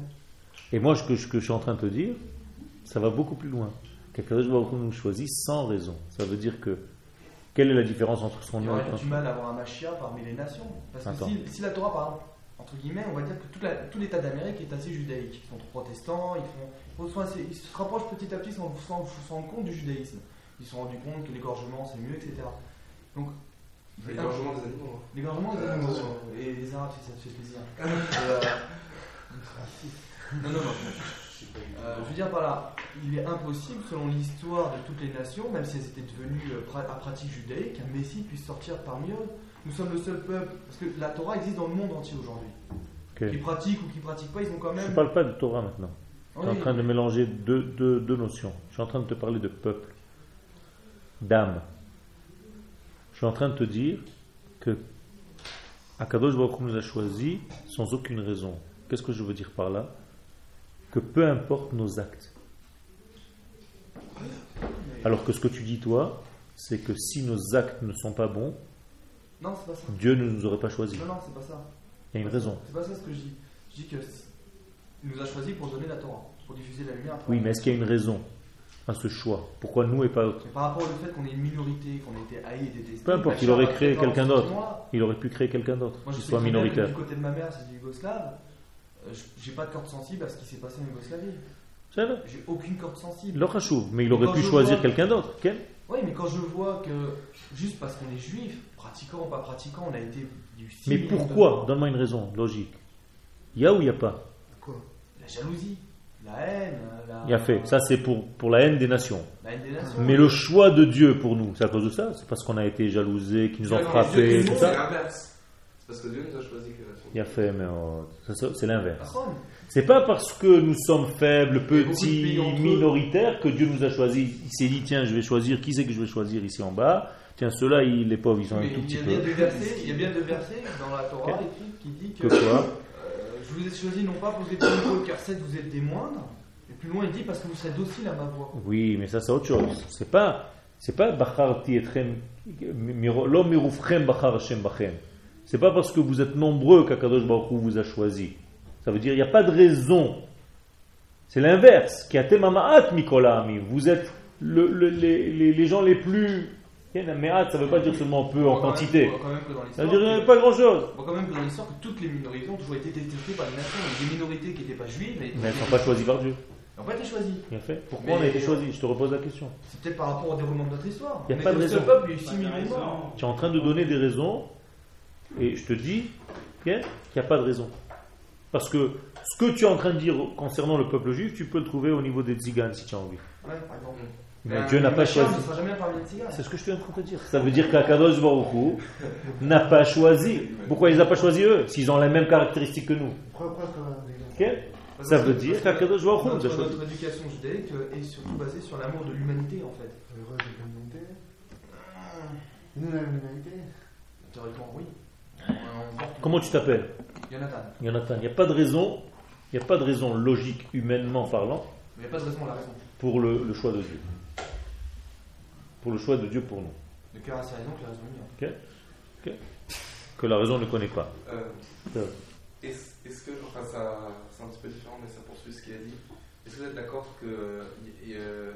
Et moi, ce que, ce que je suis en train de te dire, ça va beaucoup plus loin. Qu'Akadosh Baruch Hu nous choisit sans raison. Ça veut dire que. Quelle est la différence entre Il y a aurait du mal à avoir un Mashiach parmi les nations. Parce que si, si la Torah, par exemple, entre guillemets, on va dire que toute la- tout l'État d'Amérique est assez judaïque. Ils sont protestants, ils, font, ils, sont assez- ils se rapprochent petit à petit sans, se rendre compte du judaïsme. Ils se sont rendus compte que l'égorgement c'est mieux, etc. Donc, L'égorgement des animaux. hein. l'égorgement des animaux, et les Arabes, ça fait plaisir. Euh, non, non, non. Euh, je veux dire par là, il est impossible, selon l'histoire de toutes les nations, même si elles étaient devenues euh, à pratique judaïque, qu'un Messie puisse sortir parmi eux. Nous sommes le seul peuple, parce que la Torah existe dans le monde entier aujourd'hui. Ok. Qui pratiquent ou qui pratiquent pas, ils ont quand Je même. ne parle pas de Torah maintenant. Je suis en train de mélanger deux, deux- deux notions. Je suis en train de te parler de peuple, d'âme. Je suis en train de te dire que Akadosh Baruch nous a choisis sans aucune raison. Qu'est-ce que je veux dire par là? Que peu importe nos actes. Alors que ce que tu dis toi, c'est que si nos actes ne sont pas bons, Non, c'est pas ça. Dieu ne nous aurait pas choisis. Non, non, c'est pas ça. Il y a une raison. C'est pas ça ce que je dis. Je dis que c- il nous a choisi pour donner la Torah, pour diffuser la lumière. Oui, mais est-ce qu'il y a une raison à ce choix? Pourquoi nous et pas d'autres Mais par rapport au fait qu'on est une minorité, qu'on a été haï et détesté. Peu importe, il aurait créé quelqu'un d'autre. Il aurait pu créer quelqu'un d'autre qui soit minoritaire. Du côté de ma mère, c'est du Yougoslave. Euh, je- J'ai pas de corde sensible à ce qui s'est passé en Yougoslavie. J'ai aucune corde sensible. Mais il aurait pu choisir quelqu'un d'autre. Quel? Oui, mais quand je vois que juste parce qu'on est juif, pratiquant ou pas pratiquant, on a été du Mais pourquoi. Donne-moi une raison logique. Il y a ou il n'y a pas Quoi? La jalousie, la haine, la. Il y a fait. Ça, c'est pour, pour la haine des nations. La haine des nations. Mais le choix de Dieu pour nous, c'est à cause de ça? C'est parce qu'on a été jalousés, qu'ils nous ont frappés, tout ça? Il y a fait, mais ça, c'est l'inverse. C'est pas parce que nous sommes faibles, petits, minoritaires que Dieu nous a choisis. Il s'est dit, tiens, je vais choisir, qui c'est que je vais choisir ici en bas? Tiens, ceux-là, ils- les pauvres, ils sont Mais un tout il y petit a peu. bien des versets, il y a bien des versets dans la Torah qui dit que Que quoi euh, je vous ai choisi non pas pour vous êtes nombreux car certes vous êtes des moindres, et plus loin il dit parce que vous serez dociles à ma voix. Oui, mais ça c'est autre chose. C'est pas, c'est pas Bacharti etrem, miro- lo mirufchem bachar Hashem bachem. C'est pas parce que vous êtes nombreux qu'Akadosh Baruch Hu vous a choisi. Ça veut dire il n'y a pas de raison. C'est l'inverse. Qui a mikola ami. Vous êtes le- le- les, les- les gens les plus Mais hâte, ça ne veut pas dire seulement peu en On quantité. on Ça veut dire pas grand-chose. on voit quand même que dans l'histoire que toutes les minorités ont toujours été détestées par les nations. Des minorités qui n'étaient pas juives, mais elles ne sont pas choisies par Dieu. n'ont pas été choisies. Bien fait. Pourquoi Mais- on a été choisi Je te repose la question. C'est peut-être par rapport au déroulement de notre histoire. Il y a On pas est de raison. peuple, il y a eu 6 millions de morts. Tu es en train de donner des raisons, et je te dis qu'il n'y a pas de raison. Parce que ce que tu es en train de dire concernant le peuple juif, tu peux le trouver au niveau des tziganes si tu as envie. Ouais, par exemple. Mais Dieu n'a pas choisi. C'est ce que je suis en train de dire. Ça veut dire qu'Akadosh Baruch Hu n'a pas choisi. Pourquoi il les a pas choisi eux S'ils ont les mêmes caractéristiques que nous. Pourquoi, pourquoi, quand même, Ok Ça veut dire qu'Akadosh Baruch Hu nous a choisi. notre éducation judaïque euh, est surtout basée sur l'amour de l'humanité en fait. L'humanité. Nous, l'humanité. Théoriquement, oui. Comment tu t'appelles Jonathan. Jonathan, il n'y a pas de raison, il n'y a pas de raison logique, humainement parlant, Mais il n'y a pas de raison, on a raison. pour le, le choix de Dieu. Pour le choix de Dieu pour nous. Le cœur a ses raisons, que la raison est mieux. Que la raison ne connaît pas. Euh, Euh, Est-ce est-ce que, enfin, ça, c'est un petit peu différent, mais ça poursuit ce qu'il a dit. Est-ce que vous êtes d'accord que, y- y- euh,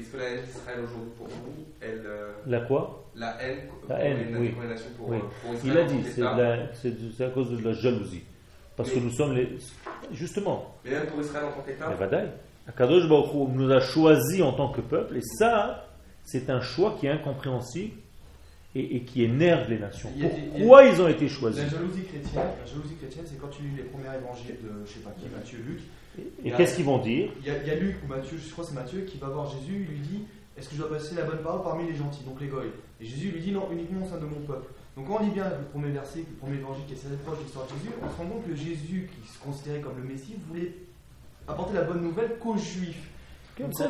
est-ce que la haine d'Israël aujourd'hui pour vous, elle, euh, La quoi? la haine, La pour haine, oui. pour Oui. euh, pour Israël Il a dit, c'est à cause de la jalousie. Parce que nous sommes les. Justement, mais même pour Israël en tant qu'État, les Vadaï, Akadosh Baruch nous a choisis en tant que peuple, et ça, c'est un choix qui est incompréhensible et, et qui énerve les nations. Il y a des- il y a- Pourquoi ils ont été choisis? La jalousie chrétienne, la jalousie chrétienne, c'est quand tu lis les premiers évangiles de, je sais pas qui, Matthieu, Luc. Et qu'est-ce qu'ils vont dire Il y, a, il y a Luc ou Matthieu, je crois que c'est Matthieu, qui va voir Jésus, il lui dit Est-ce que je dois passer la bonne parole parmi les gentils, donc les goïs Et Jésus lui dit Non, uniquement au sein de mon peuple. Donc quand on lit bien le premier verset, le premier évangile qui est assez proche de l'histoire de Jésus, on se rend compte que Jésus, qui se considérait comme le Messie, voulait apporter la bonne nouvelle qu'aux Juifs. Comme ça.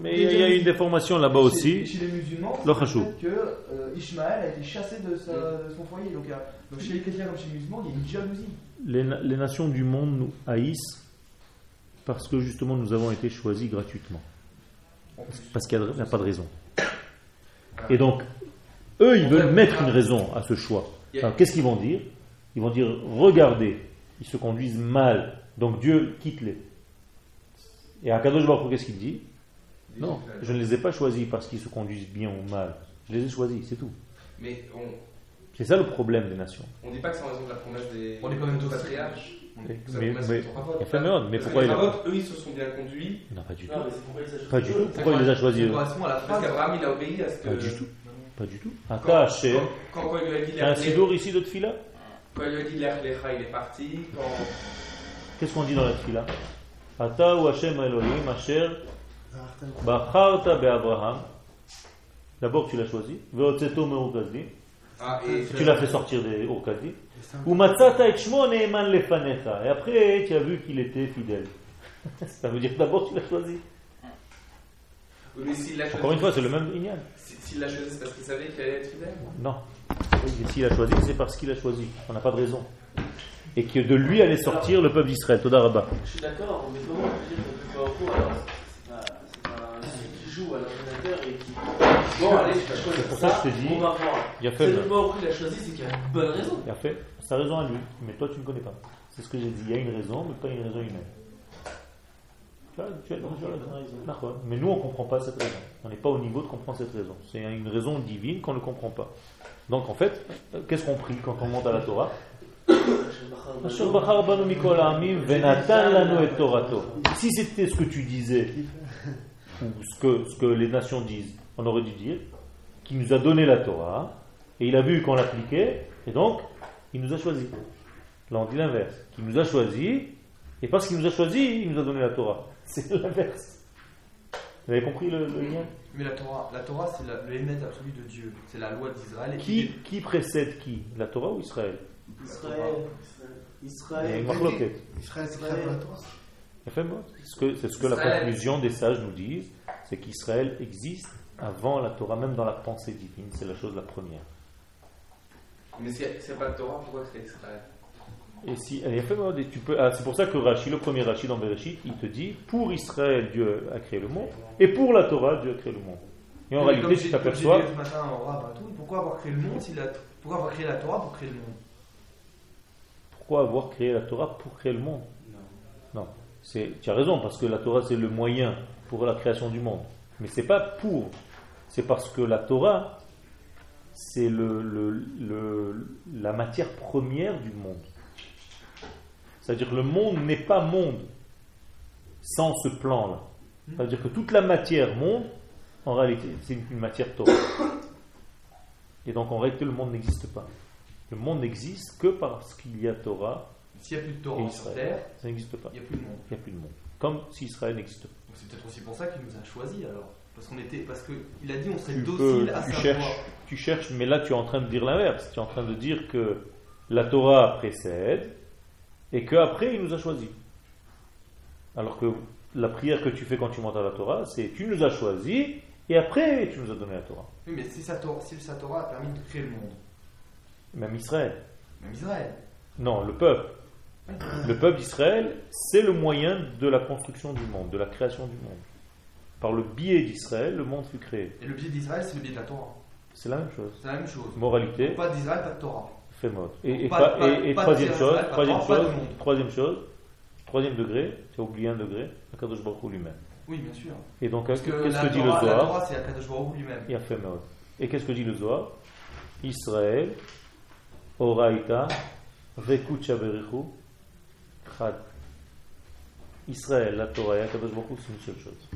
Mais il y, a- il y a une déformation là-bas aussi. Chez, les musulmans, Le que euh, Ishmaël a été chassé de, sa- de son foyer. Donc, a- donc chez les chrétiens comme chez les musulmans, il y a une jalousie. Les, les nations du monde nous haïssent parce que justement nous avons été choisis gratuitement. Parce qu'il n'y a, pas de raison. Et donc, eux, ils veulent mettre une raison à ce choix. Alors, qu'est-ce qu'ils vont dire? Ils vont dire regardez, ils se conduisent mal, donc Dieu quitte-les. Et à Kadosh Baruch qu'est-ce qu'il dit? Non, je ne les ai pas choisis parce qu'ils se conduisent bien ou mal. Je les ai choisis, c'est tout. mais on C'est ça le problème des nations. on dit pas que c'est en raison de la promesse des, On est quand même tous patriarches. Mais, mais, mais- merde, pourquoi il a... Eux, ils se sont bien conduits. Non, pas du tout. Non, pourquoi ils Pas du tout. Pourquoi il les a choisis Parce qu'Abraham, il a obéi à ce que. Pas du tout. Pas du tout. Quand, il lui a dit un sidour ici quand il lui a dit il est parti. Quand, Qu'est-ce qu'on dit dans la Tfila Ata ou Hashem Elohim Asher. Bacharta be'Abraham. D'abord tu l'as choisi. Me'urkazdim. ah, Tu l'as fait sortir des urkazdim. Et shmo ne'eman lefanecha. Et après tu as vu qu'il était fidèle. Ça veut dire que d'abord tu l'as choisi. Oui. Encore une fois, c'est le même ignan. si- S'il l'a choisi, c'est parce qu'il savait qu'il allait être fidèle. Non. Et S'il a choisi, c'est parce qu'il a choisi. On n'a pas de raison. Et que de lui allait sortir le peuple d'Israël. Toda Rabba. Je suis d'accord, mais comment on peut dire que le Baruch alors c'est pas, c'est pas un truc qui joue à l'ordinateur et qui. Bon, allez, je ça que je te dis, On va voir. Il a C'est fait. le Baruch qui l'a choisi, c'est qu'il y a une bonne raison. Il a fait sa raison à lui, mais toi tu ne connais pas. C'est ce que j'ai dit. Il y a une raison, mais pas une raison humaine. Tu vois, tu as- tu as raison. D'accord. Mais nous, on ne comprend pas cette raison. On n'est pas au niveau de comprendre cette raison. C'est une raison divine qu'on ne comprend pas. Donc en fait, euh, qu'est-ce qu'on prie quand on monte à la Torah. Si c'était ce que tu disais, ou ce que, ce que les nations disent, on aurait dû dire qu'il nous a donné la Torah, et il a vu qu'on l'appliquait, et donc il nous a choisi. Là on dit l'inverse, qu'il nous a choisi, et parce qu'il nous a choisi, il nous a donné la Torah. C'est l'inverse. Vous avez compris le, le lien? Mais la Torah, la Torah c'est le émet absolu de Dieu. C'est la loi d'Israël. qui, qui précède qui? La Torah ou Israël? Israël. Israël. marloquette. Israël, c'est la Torah. C'est ce que, c'est ce que la Israël. conclusion des sages nous disent, c'est qu'Israël existe avant la Torah, même dans la pensée divine, c'est la chose la première. Mais si c'est pas la Torah, pourquoi créer Israël? Et si, et effectivement, tu peux, ah, c'est pour ça que Rashi, le premier Rashi dans Bereshit, il te dit, pour Israël, Dieu a créé le monde, et pour la Torah, Dieu a créé le monde. Et en Mais réalité, tu t'aperçois, tout, pourquoi avoir créé le monde si la, Pourquoi avoir créé la Torah pour créer le monde? Pourquoi avoir créé la Torah pour créer le monde? Non. C'est, tu as raison, parce que la Torah, c'est le moyen pour la création du monde. Mais c'est pas pour. C'est parce que la Torah c'est le, le- le- la matière première du monde. C'est-à-dire que le monde n'est pas monde sans ce plan-là. C'est-à-dire que toute la matière monde, en réalité, c'est une, une matière Torah. Et donc en réalité, le monde n'existe pas. Le monde n'existe que parce qu'il y a Torah, S'il n'y a plus de Et Torah sur Israël. terre, ça n'existe pas. il n'y a plus de monde. Il n'y a plus de monde. Comme si Israël n'existe pas. C'est peut-être aussi pour ça qu'il nous a choisis alors. Parce qu'on était, parce qu'il a dit on serait Tu, docile peux- à tu sa cherches, voix. tu cherches, mais là tu es en train de dire l'inverse. Tu es en train de dire que la Torah précède et qu'après il nous a choisis. Alors que la prière que tu fais quand tu montes à la Torah, c'est tu nous as choisis et après tu nous as donné la Torah. Oui, mais si sa Torah, si sa Torah a permis de créer le monde, Même Israël. même Israël. Non, le peuple. Le peuple d'Israël, c'est le moyen de la construction du monde, de la création du monde. Par le biais d'Israël, le monde fut créé. Et le biais d'Israël, c'est le biais de la Torah. C'est la même chose. C'est la même chose. Moralité, Pas d'Israël, pas de Torah. fait mode. Et, et Pas- pas- pas- et- et pas de troisième chose, Israël, troisième chose, troisième chose, troisième degré, tu as oublié un degré, Akadosh Baruch lui-même. Oui, bien sûr. Et donc, qu'est-ce que que la dit le la Zohar Torah, c'est Akadosh Baruch lui-même. Il a fait mode. Et qu'est-ce que dit le Zohar Israël, Oraita, Vekut Shaberichu, Chad. Israël, la Torah et Akadosh Baruch c'est une seule chose.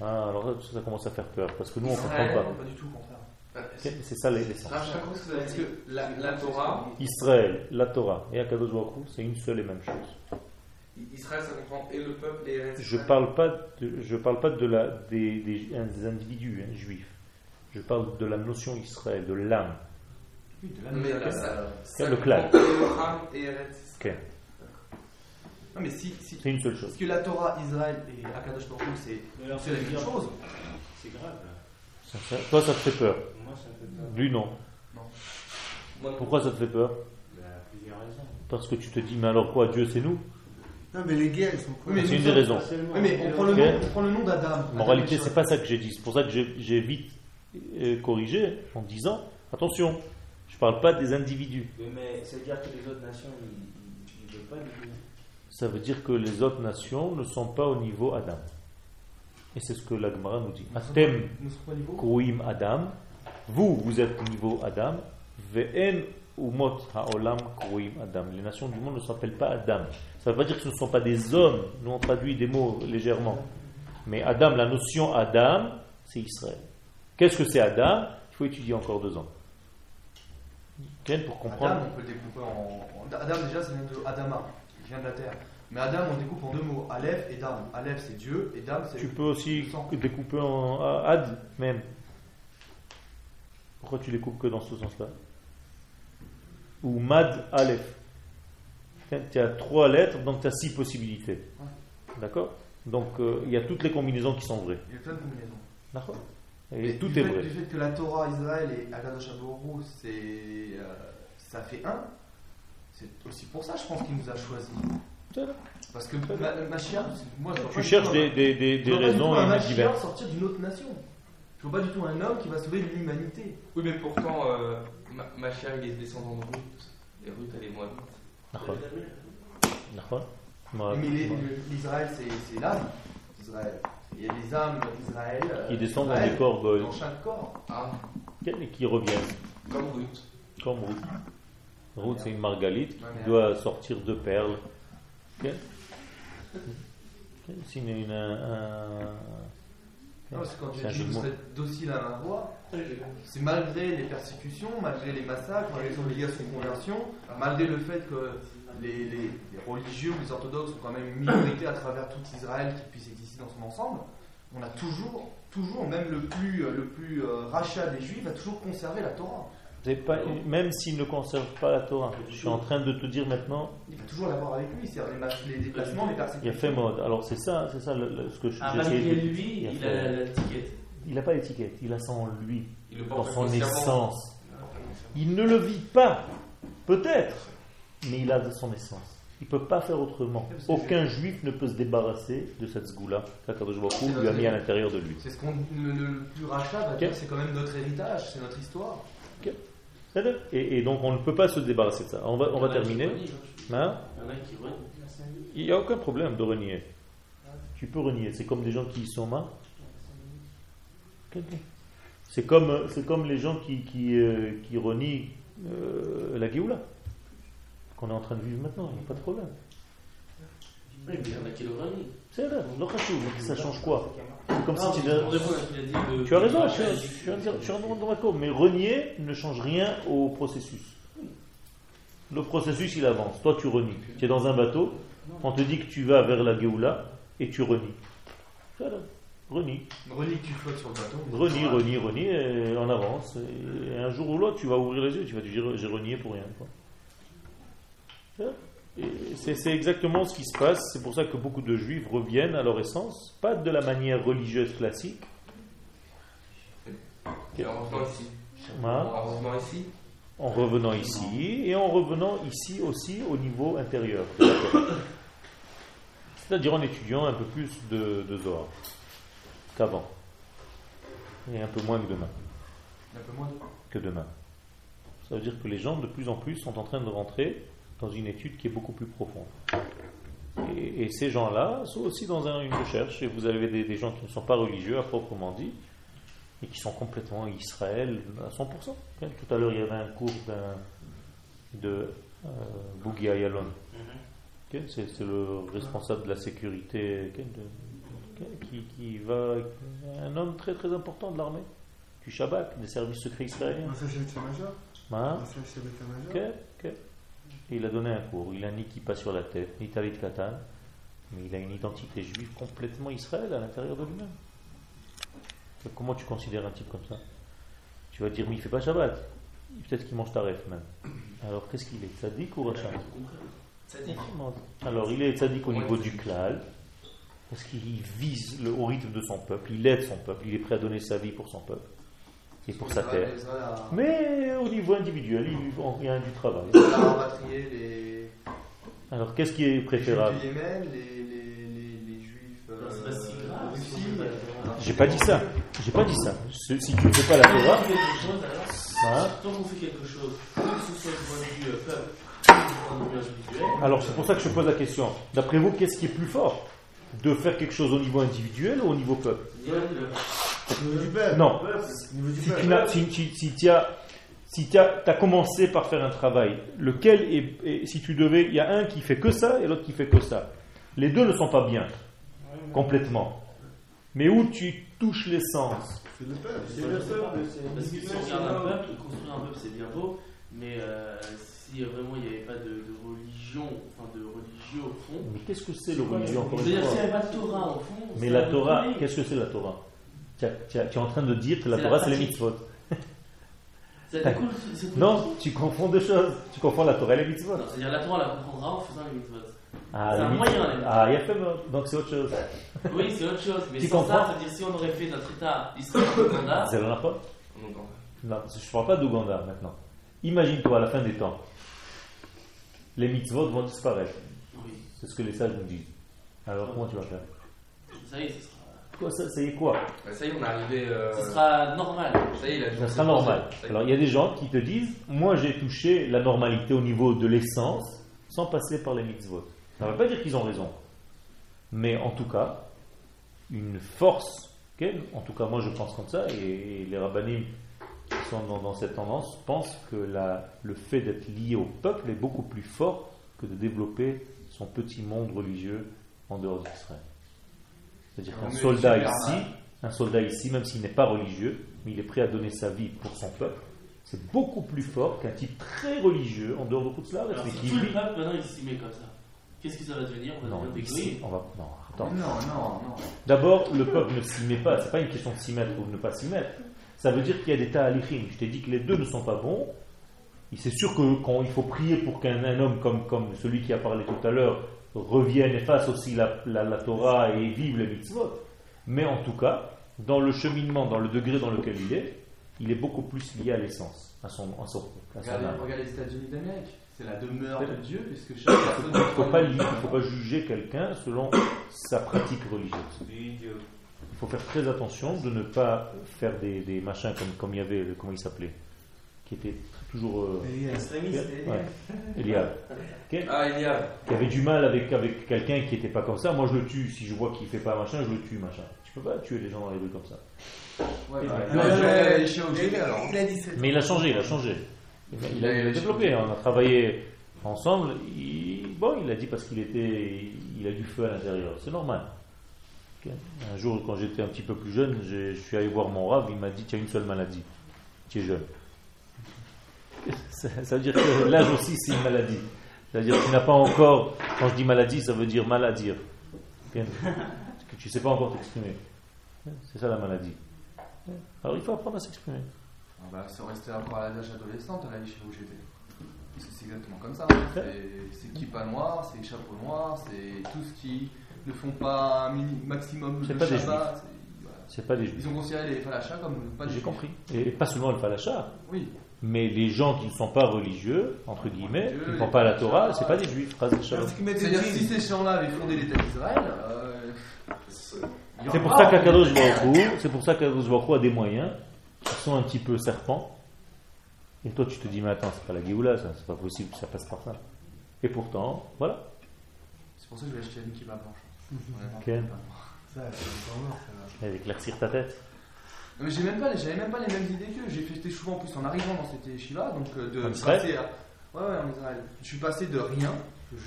Ah, alors ça commence à faire peur, parce que nous, on ne comprend pas. non, pas du tout, au contraire. Ok, C'est ça l'essence. Je sais pas ce que vous avez Parce dit. que La, la Torah, Israël, la Torah et Akadosh Baruch c'est une seule et même chose. Israël, ça comprend et le peuple et Eretz Je parle pas de, je parle pas de la, des, des- des individus hein, juifs. Je parle de la notion Israël, de l'âme. Oui, de ça le clan. comprend Abraham et Eretz Ok. Non, mais si, si, C'est une seule chose. Parce que la Torah, Israël et Akadosh Baruch c'est Mais la même chose. C'est grave là. Ça- ça- toi, ça te fait peur. Moi, ça me fait peur. Lui, non. Moi, non. Pourquoi ça te fait peur Il y a plusieurs raisons. Parce que tu te dis, mais alors quoi, Dieu, c'est nous Non, mais les guerres, ils sont quoi Oui, mais C'est une des raisons. Oui, mais on prend le nom, on prend le nom d'Adam. En réalité, c'est pas ça que j'ai dit. C'est pour ça que j'ai vite euh, corrigé en disant, attention, je parle pas des individus. Oui, mais ça veut dire que les autres nations, ils ne veulent pas du tout. Ça veut dire que les autres nations ne sont pas au niveau Adam. Et c'est ce que la Gemara nous dit. Atem Nous sommes pas au niveau. Kouim Adam. Vous, vous êtes au niveau Adam. Ve'en umot ha'olam kouim Adam. Les nations du monde ne s'appellent pas Adam. Ça ne veut pas dire que ce ne sont pas des hommes. Nous, on traduit des mots légèrement. Mais Adam, la notion Adam, c'est Israël. Qu'est-ce que c'est Adam? Il faut étudier encore deux ans. Quel pour comprendre Adam, on peut le découper en. Adam, déjà, vient de Adama, qui vient de la terre. Mais Adam, on découpe en deux mots Aleph et Dam. Aleph, c'est Dieu, et Dam, c'est. Tu peux aussi découper en Ad même. Pourquoi tu les coupes que dans ce sens-là? Ou Mad Aleph. Tu as trois lettres, donc tu as six possibilités. D'accord? Donc euh, il y a toutes les combinaisons qui sont vraies. Il y a plein de combinaisons. D'accord? Et tout du est fait, vrai. Du fait que la Torah, Israël et Akadosh c'est. euh, ça fait un. C'est aussi pour ça, je pense qu'il nous a choisis. Parce que ma, Mashiach, moi je vois pas Tu cherches des, des, des, des vois pas du raisons diverses. Sortir d'une autre nation. Je vois pas du tout un homme qui va sauver l'humanité. Oui, mais pourtant, euh, Ma- Machia, il est descendant de Ruth. Et Ruth, elle est moabite. D'accord. D'accord Ouais. Mais l'Israël, c'est l'âme d'Israël. Il y a des âmes d'Israël. euh, Qui descendent dans des corps. Dans chaque corps. Ah, et qui reviennent. comme Ruth. Comme Ruth. Ruth, c'est une margalite Ma qui doit sortir deux perles. C'est une- une- un- Non, c'est quand jeu dit de vous serez docile à ma voix. C'est malgré les persécutions, malgré les massacres, malgré les obligations de conversion, malgré le fait que les, les- les religieux ou les orthodoxes sont quand même une minorité à travers tout Israël qui puisse exister dans son ensemble, on a toujours, toujours, même le plus, le plus euh, rachat des juifs a toujours conservé la Torah. Pas, même s'ils ne conservent pas la Torah, je suis en train de te dire maintenant, Il va toujours l'avoir avec lui, c'est-à-dire les, déplacements, les il y a persécutions. fait mode. Alors c'est ça, c'est ça le- le- ce que je Ah, malgré lui, il a il fait- a l'étiquette. Il n'a pas d'étiquette, il a ça en lui, Il dans son essence. Il. Il ne le vit pas, peut-être, mais il a de son essence. Il ne peut pas faire autrement. Aucun juif ne peut se débarrasser de cette sgoula qu'Akadosh lui a mis à l'intérieur de lui. C'est ce qu'on le, le- le plus rachat c'est quand même notre héritage, c'est notre histoire. C'est-à-dire- Et, et donc on ne peut pas se débarrasser de ça. On va, on terminer. hein? Il n'y a aucun problème de renier. Tu peux renier. C'est comme des gens qui y sont ok. C'est comme, c'est comme les gens qui, qui, euh, qui renient euh, la Géoula, qu'on est en train de vivre maintenant, il n'y a pas de problème. Oui, mais il y en a qui. C'est là, le khashoggi, ça change quoi C'est comme Non, si tu Tu as raison, je suis, entièrement d'accord, mais renier ne change rien au processus. Le processus, il avance. Toi, tu renies. Tu es dans un bateau, on te dit que tu vas vers la Géoula et tu renies. Voilà, renie. Relis que tu flottes sur le bateau. Renie, renie, renie, et on avance. Et un jour ou l'autre, tu vas ouvrir les yeux, tu vas te dire j'ai renié pour rien. quoi. C'est exactement ce qui se passe. C'est pour ça que beaucoup de juifs reviennent à leur essence, pas de la manière religieuse classique. En revenant ici. hein, En revenant ici. en revenant ici et en revenant ici aussi au niveau intérieur. C'est-à-dire en étudiant un peu plus de, de Zohar qu'avant. Et un peu moins que demain. Un peu moins de. que demain. Ça veut dire que les gens de plus en plus sont en train de rentrer dans une étude qui est beaucoup plus profonde. Et, et ces gens-là sont aussi dans un- une recherche, et vous avez des, des gens qui ne sont pas religieux à proprement dit, et qui sont complètement Israël à 100%. Hein, Tout à l'heure, il y avait un cours d'un, de euh, Ayalon. Ok, C'est c'est le responsable de la sécurité de- qui, qui va. Un homme très très important de l'armée, du Shabak, des services secrets israéliens. Un sachet de major? Hein? Un sachet de Ok, major? Ok. Et il a donné un cours. Il a ni kippa sur la tête, ni talit katan, mais il a une identité juive complètement Israël à l'intérieur de lui-même. Comment tu considères un type comme ça? Tu vas dire, mais il fait pas Shabbat. Peut-être qu'il mange taref même. Alors qu'est-ce qu'il est? Tzadik ou Racham? Alors il est tzaddik au niveau du klal, parce qu'il vise le, au rythme de son peuple, il aide son peuple, il est prêt à donner sa vie pour son peuple et pour sa terre. Mais au niveau individuel, il, il y a du travail. Les. Alors qu'est-ce qui est Les préférable du Yémen, les, les, les, les juifs. Non, c'est pas si euh, grave. si Russie. la Torah. J'ai pas dit ça. J'ai pas dit ça. Ce- Si tu ne fais pas la Torah, qu'on fait quelque chose, alors, hein, tant qu'on fait quelque chose, que ce soit du point de vue euh, peuple, ou du point de vue individuel, alors c'est pour ça que je pose la question. D'après vous, qu'est-ce qui est plus fort? De faire quelque chose au niveau individuel ou au niveau peuple? Non. Au niveau du Si tu peuple. n'as- si, si- si tu as, si tu as, t'as commencé par faire un travail, lequel est, est- si tu devais, il y a un qui fait que ça et l'autre qui fait que ça. Les deux ne sont pas bien, complètement. Mais où tu touches l'essence, C'est le peuple. C'est le peuple, Parce que si on regarde un peuple, construire un peuple c'est bien beau, mais euh, si vraiment il n'y avait pas de, de religion, enfin de religieux au fond, mais qu'est-ce que c'est le religion encore une fois pas de Torah au fond, Mais c'est la Torah, qu'est-ce que c'est la Torah tu, es en train de dire que la C'est Torah la c'est les mitzvot. C'est. Non, tu confonds deux choses. Tu confonds la Torah et les mitzvot. C'est-à-dire la Torah, on la comprendra en faisant les mitzvot. Ah, C'est un moyen. Ah, il y a fait donc c'est autre chose. Oui, c'est autre chose, mais Tu sans comprends ça, c'est-à-dire si on aurait fait notre état historique au Rwanda, C'est la. Non, je ne parle pas d'Ouganda maintenant. Imagine-toi à la fin des temps. Les mitzvot vont disparaître. C'est ce que les sages nous disent. Alors comment tu vas faire? Ça y est, ce sera, Quoi, ça, ça y est quoi? Bah, ça y est, on est arrivé. euh, ce sera normal. Ça y est, il a Ça sera normal. Alors il y a des gens qui te disent Moi j'ai touché la normalité au niveau de l'essence sans passer par les mitzvot. Ça ne veut pas dire qu'ils ont raison. Mais en tout cas, une force, ok? En tout cas moi je pense comme ça, et, et les rabbinim qui sont dans, dans cette tendance pensent que la- le fait d'être lié au peuple est beaucoup plus fort que de développer son petit monde religieux en dehors d'Israël. C'est-à-dire qu'un soldat ici, un soldat ici, même s'il n'est pas religieux, mais il est prêt à donner sa vie pour son peuple, c'est beaucoup plus fort qu'un type très religieux en dehors de Koutslav, Alors, si tout le peuple maintenant il s'y met comme ça, qu'est-ce que ça va devenir? On va Non, devenir des ici, gouilles. on va. Non, attends. Non, non, non. D'abord, le peuple ne s'y met pas. C'est pas une question de s'y mettre ou de ne pas s'y mettre. Ça veut dire qu'il y a des ta'alichim. Je t'ai dit que les deux ne sont pas bons. C'est sûr que quand il faut prier pour qu'un un homme comme, comme celui qui a parlé tout à l'heure revienne et fasse aussi la, la- la Torah et vive les mitzvot. Mais en tout cas, dans le cheminement, dans le degré dans lequel il est, il est beaucoup plus lié à l'essence, à son, à son, à son Regardez, les États-Unis d'Amérique. C'est la demeure de Dieu, puisque chaque personne. Il ne faut pas faut pas juger quelqu'un selon sa pratique religieuse. Il faut faire très attention de ne pas faire des, des machins comme, comme il y avait, comment il s'appelait, qui était toujours euh, ouais, Eliab, Ah, il y a. qui avait du mal avec, avec quelqu'un qui n'était pas comme ça. Moi, je le tue si je vois qu'il fait pas machin, je le tue machin. Tu peux pas tuer les gens dans les rues comme ça. Ouais, Il a- il a- il a les chiens au gilet, alors. Il a 17 Mais il a changé, il a changé. Il a, il a- il a développé, on a travaillé ensemble. Il, bon, il a dit parce qu'il était, il a du feu à l'intérieur. C'est normal. Un jour, quand j'étais un petit peu plus jeune, je suis allé voir mon rave. Il m'a dit tu as une seule maladie. Tu es jeune. Ça, ça veut dire que l'âge aussi, c'est une maladie. C'est-à-dire que tu n'as pas encore, quand je dis maladie, ça veut dire mal à dire. Que tu ne sais pas encore t'exprimer. C'est ça la maladie. Alors il faut apprendre à s'exprimer. Ah bah, c'est resté encore à l'âge adolescent, à la chez où j'étais. Parce que c'est exactement comme ça. C'est c'est kippa noir, c'est chapeau noir, c'est tout ce qui ne font pas un mini- maximum de pas Shabbat. C'est- pas des juifs. Ils ont considéré les falachas comme pas des J'ai juifs. compris. Et pas seulement le falacha, Oui. mais les gens qui ne sont pas religieux, entre guillemets, qui ne les font pas la Torah, c'est pas des juifs. C'est-à-dire que si ces gens-là avaient fondé l'État d'Israël, euh, C'est pour ça qu'Akadosh c'est pour ça qu'Akadosh a des moyens qui sont un petit peu serpents. Et toi, tu te dis, mais attends, c'est pas la Géoula, ça, c'est pas possible, ça passe par ça. Et pourtant, voilà. C'est pour ça que je vais acheter une kippa blanche. Ça, c'est éclaircir ta tête. Non, mais j'ai même pas, j'avais même pas les mêmes idées qu'eux. J'ai fait souvent en plus en arrivant dans cette yeshiva, donc euh, de En Israël passer à... Ouais, ouais, en Israël. Je suis passé de rien,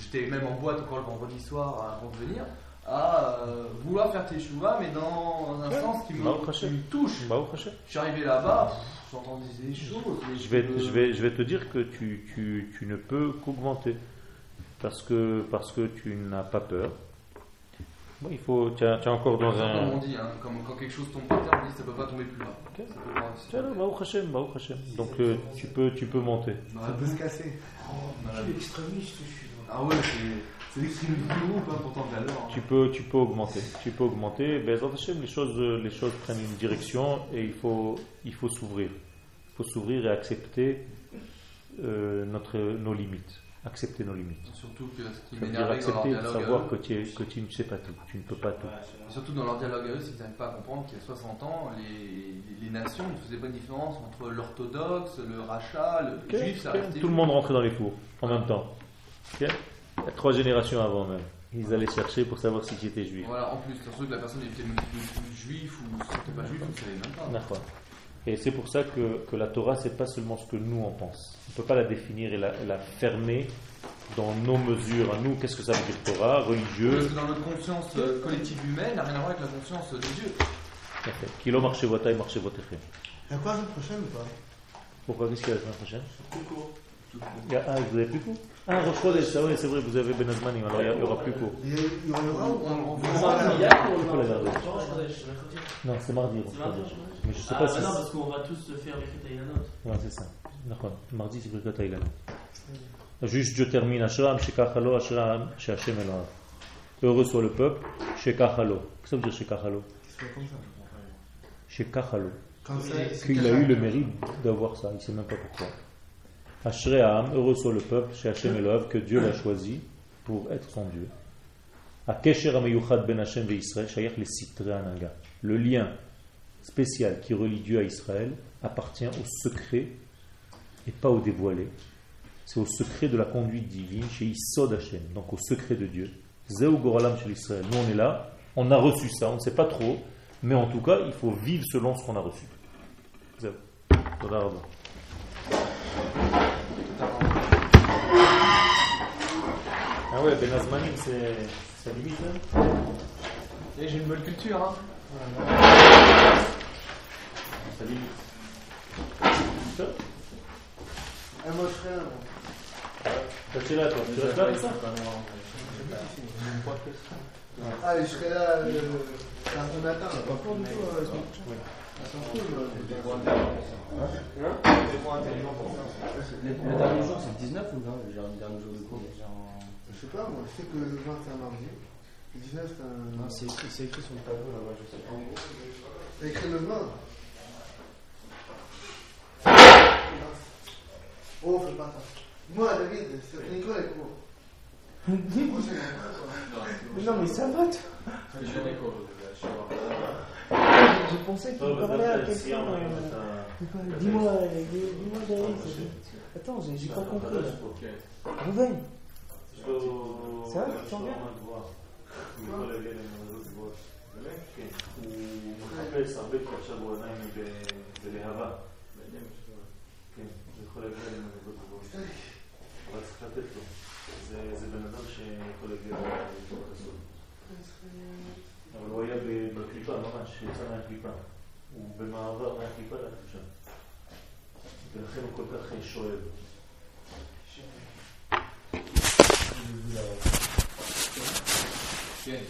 j'étais même en boîte encore le vendredi soir avant de venir, à euh, vouloir faire teshuva, mais dans un Ouais. sens qui me, Baruch qui me touche. Bah. Je suis arrivé là-bas, pff, j'entendais des choses. Je vais, je, vais, je vais te dire que tu, tu, tu ne peux qu'augmenter. Parce que, parce que tu n'as pas peur. Bon, il faut, tu, as, tu es encore dans Comme on un. dit, hein, comme quand quelque chose tombe par terre, on dit ça peut pas tomber plus bas. Ok. Ça peut pas- Tiens, là, Baruch Hashem, Baruch Hashem. Donc euh, tu, peux, tu peux monter. Bah, Ça peut se casser. bah, l'extrémiste, je suis. Ah ouais, c'est c'est l'extrémité du groupe, hein, pourtant de valeur. hein. Tu peux, tu peux augmenter. Tu peux augmenter. Ben, Hashem, les choses, les choses prennent une direction et il faut, il faut s'ouvrir. Il faut s'ouvrir et accepter euh, notre, nos limites. Accepter nos limites. Surtout que ce qui m'énervait dans leur accepter de dialogue à savoir eux, que tu, es- que tu ne sais pas tout. Tu ne peux pas tout. Surtout dans leur dialogue à eux, c'est qu'ils n'arrivent pas à comprendre qu'il y a 60 ans, les, nations ne faisaient pas de différence entre l'orthodoxe, le rachat, le Ok, juif, ça. Tout le monde rentrait dans les fours en même temps. Il y a trois générations avant même. Ils allaient chercher pour savoir si tu étais juif. Voilà, en plus, surtout que la personne était juif ou si c'était pas juif, on ne savait même pas. D'accord. Et c'est pour ça que, que la Torah, c'est pas seulement ce que nous on pense. On ne peut pas la définir et la, la fermer dans nos mesures à nous. Qu'est-ce que ça veut dire Torah Parce Religieux que dans notre conscience euh, collective humaine, n'a rien à voir avec la conscience de Dieu. Parfait. Kilo marché vota et marché votechem. Il y a quoi la semaine prochaine ou pas? Pourquoi? Qu'est-ce qu'il y a la semaine prochaine? Il y a- Ah, vous avez plus court? Ah, Rosh Chodesh, ça oui, c'est vrai, vous avez Ben Azmanim, alors il n'y aura plus court. Il y aura ou On-. Non, c'est mardi, Rosh Chodesh. Mais je sais Ah, pas bah si. non, parce qu'on va tous faire les Ketaïlanot. Ouais, c'est ça. D'accord. Mardi, c'est Birkat Haïlan. Juste, je termine. Ashram, Shekachalo, Ashram, Shechem Eloav. Heureux soit le peuple, Shekachalo. Qu'est-ce que ça veut dire Shekachalo. Shekachalo. Qu'il a eu le mérite d'avoir ça, il ne sait même pas pourquoi. Ashrei Ha'am, heureux soit le peuple, chez Hashem Eloav, que Dieu l'a choisi pour être son Dieu. Ben le lien spécial qui relie Dieu à Israël appartient au secret et pas au dévoilé. C'est au secret de la conduite divine chez Isod Hashem, donc au secret de Dieu. Zeu Goralam chez Israël. Nous on est là, on a reçu ça, on ne sait pas trop, mais en tout cas il faut vivre selon ce qu'on a reçu. Zeu. Ah ouais, Ben Azmanim, c'est ça limite. Hein Et j'ai une bonne culture, hein. ça limite. Ah, moi, je serai là. moi. Toi, tu es là, toi. Tu restes là avec ça? Ah, je serai là euh, lundi matin. Pas euh, euh. C'est pour. Le, le dernier jour, c'est le 19 ou non le dernier jour de cours? Je sais pas, moi, je sais que le 20 c'est un mardi. Le 19 c'est un. Non, c'est écrit, c'est écrit sur le tableau là-bas, je sais pas. T'as écrit le 20 Oh, fais pas ça. Moi, David, cette école est cool. Moi, c'est non, mais ça va, toi Je pensais qu'il parlait à quelqu'un. euh, Dis-moi, euh, dis-moi, David. c'est- Attends, j'ai j'ai pas compris là. Rouven, ça va, tu sens bien כן, הוא מחפש הרבה כי עכשיו הוא עדיין בלהבה. כן, זה יכול להגיע למנהיגות גבוהות. אבל צריך לתת לו. זה בן אדם שיכול להגיע לתוך הסוד. אבל הוא היה בקליפה ממש, יצא מהקליפה. הוא במעבר מהקליפה לקדושה. ולכן הוא כל כך שואב. כן.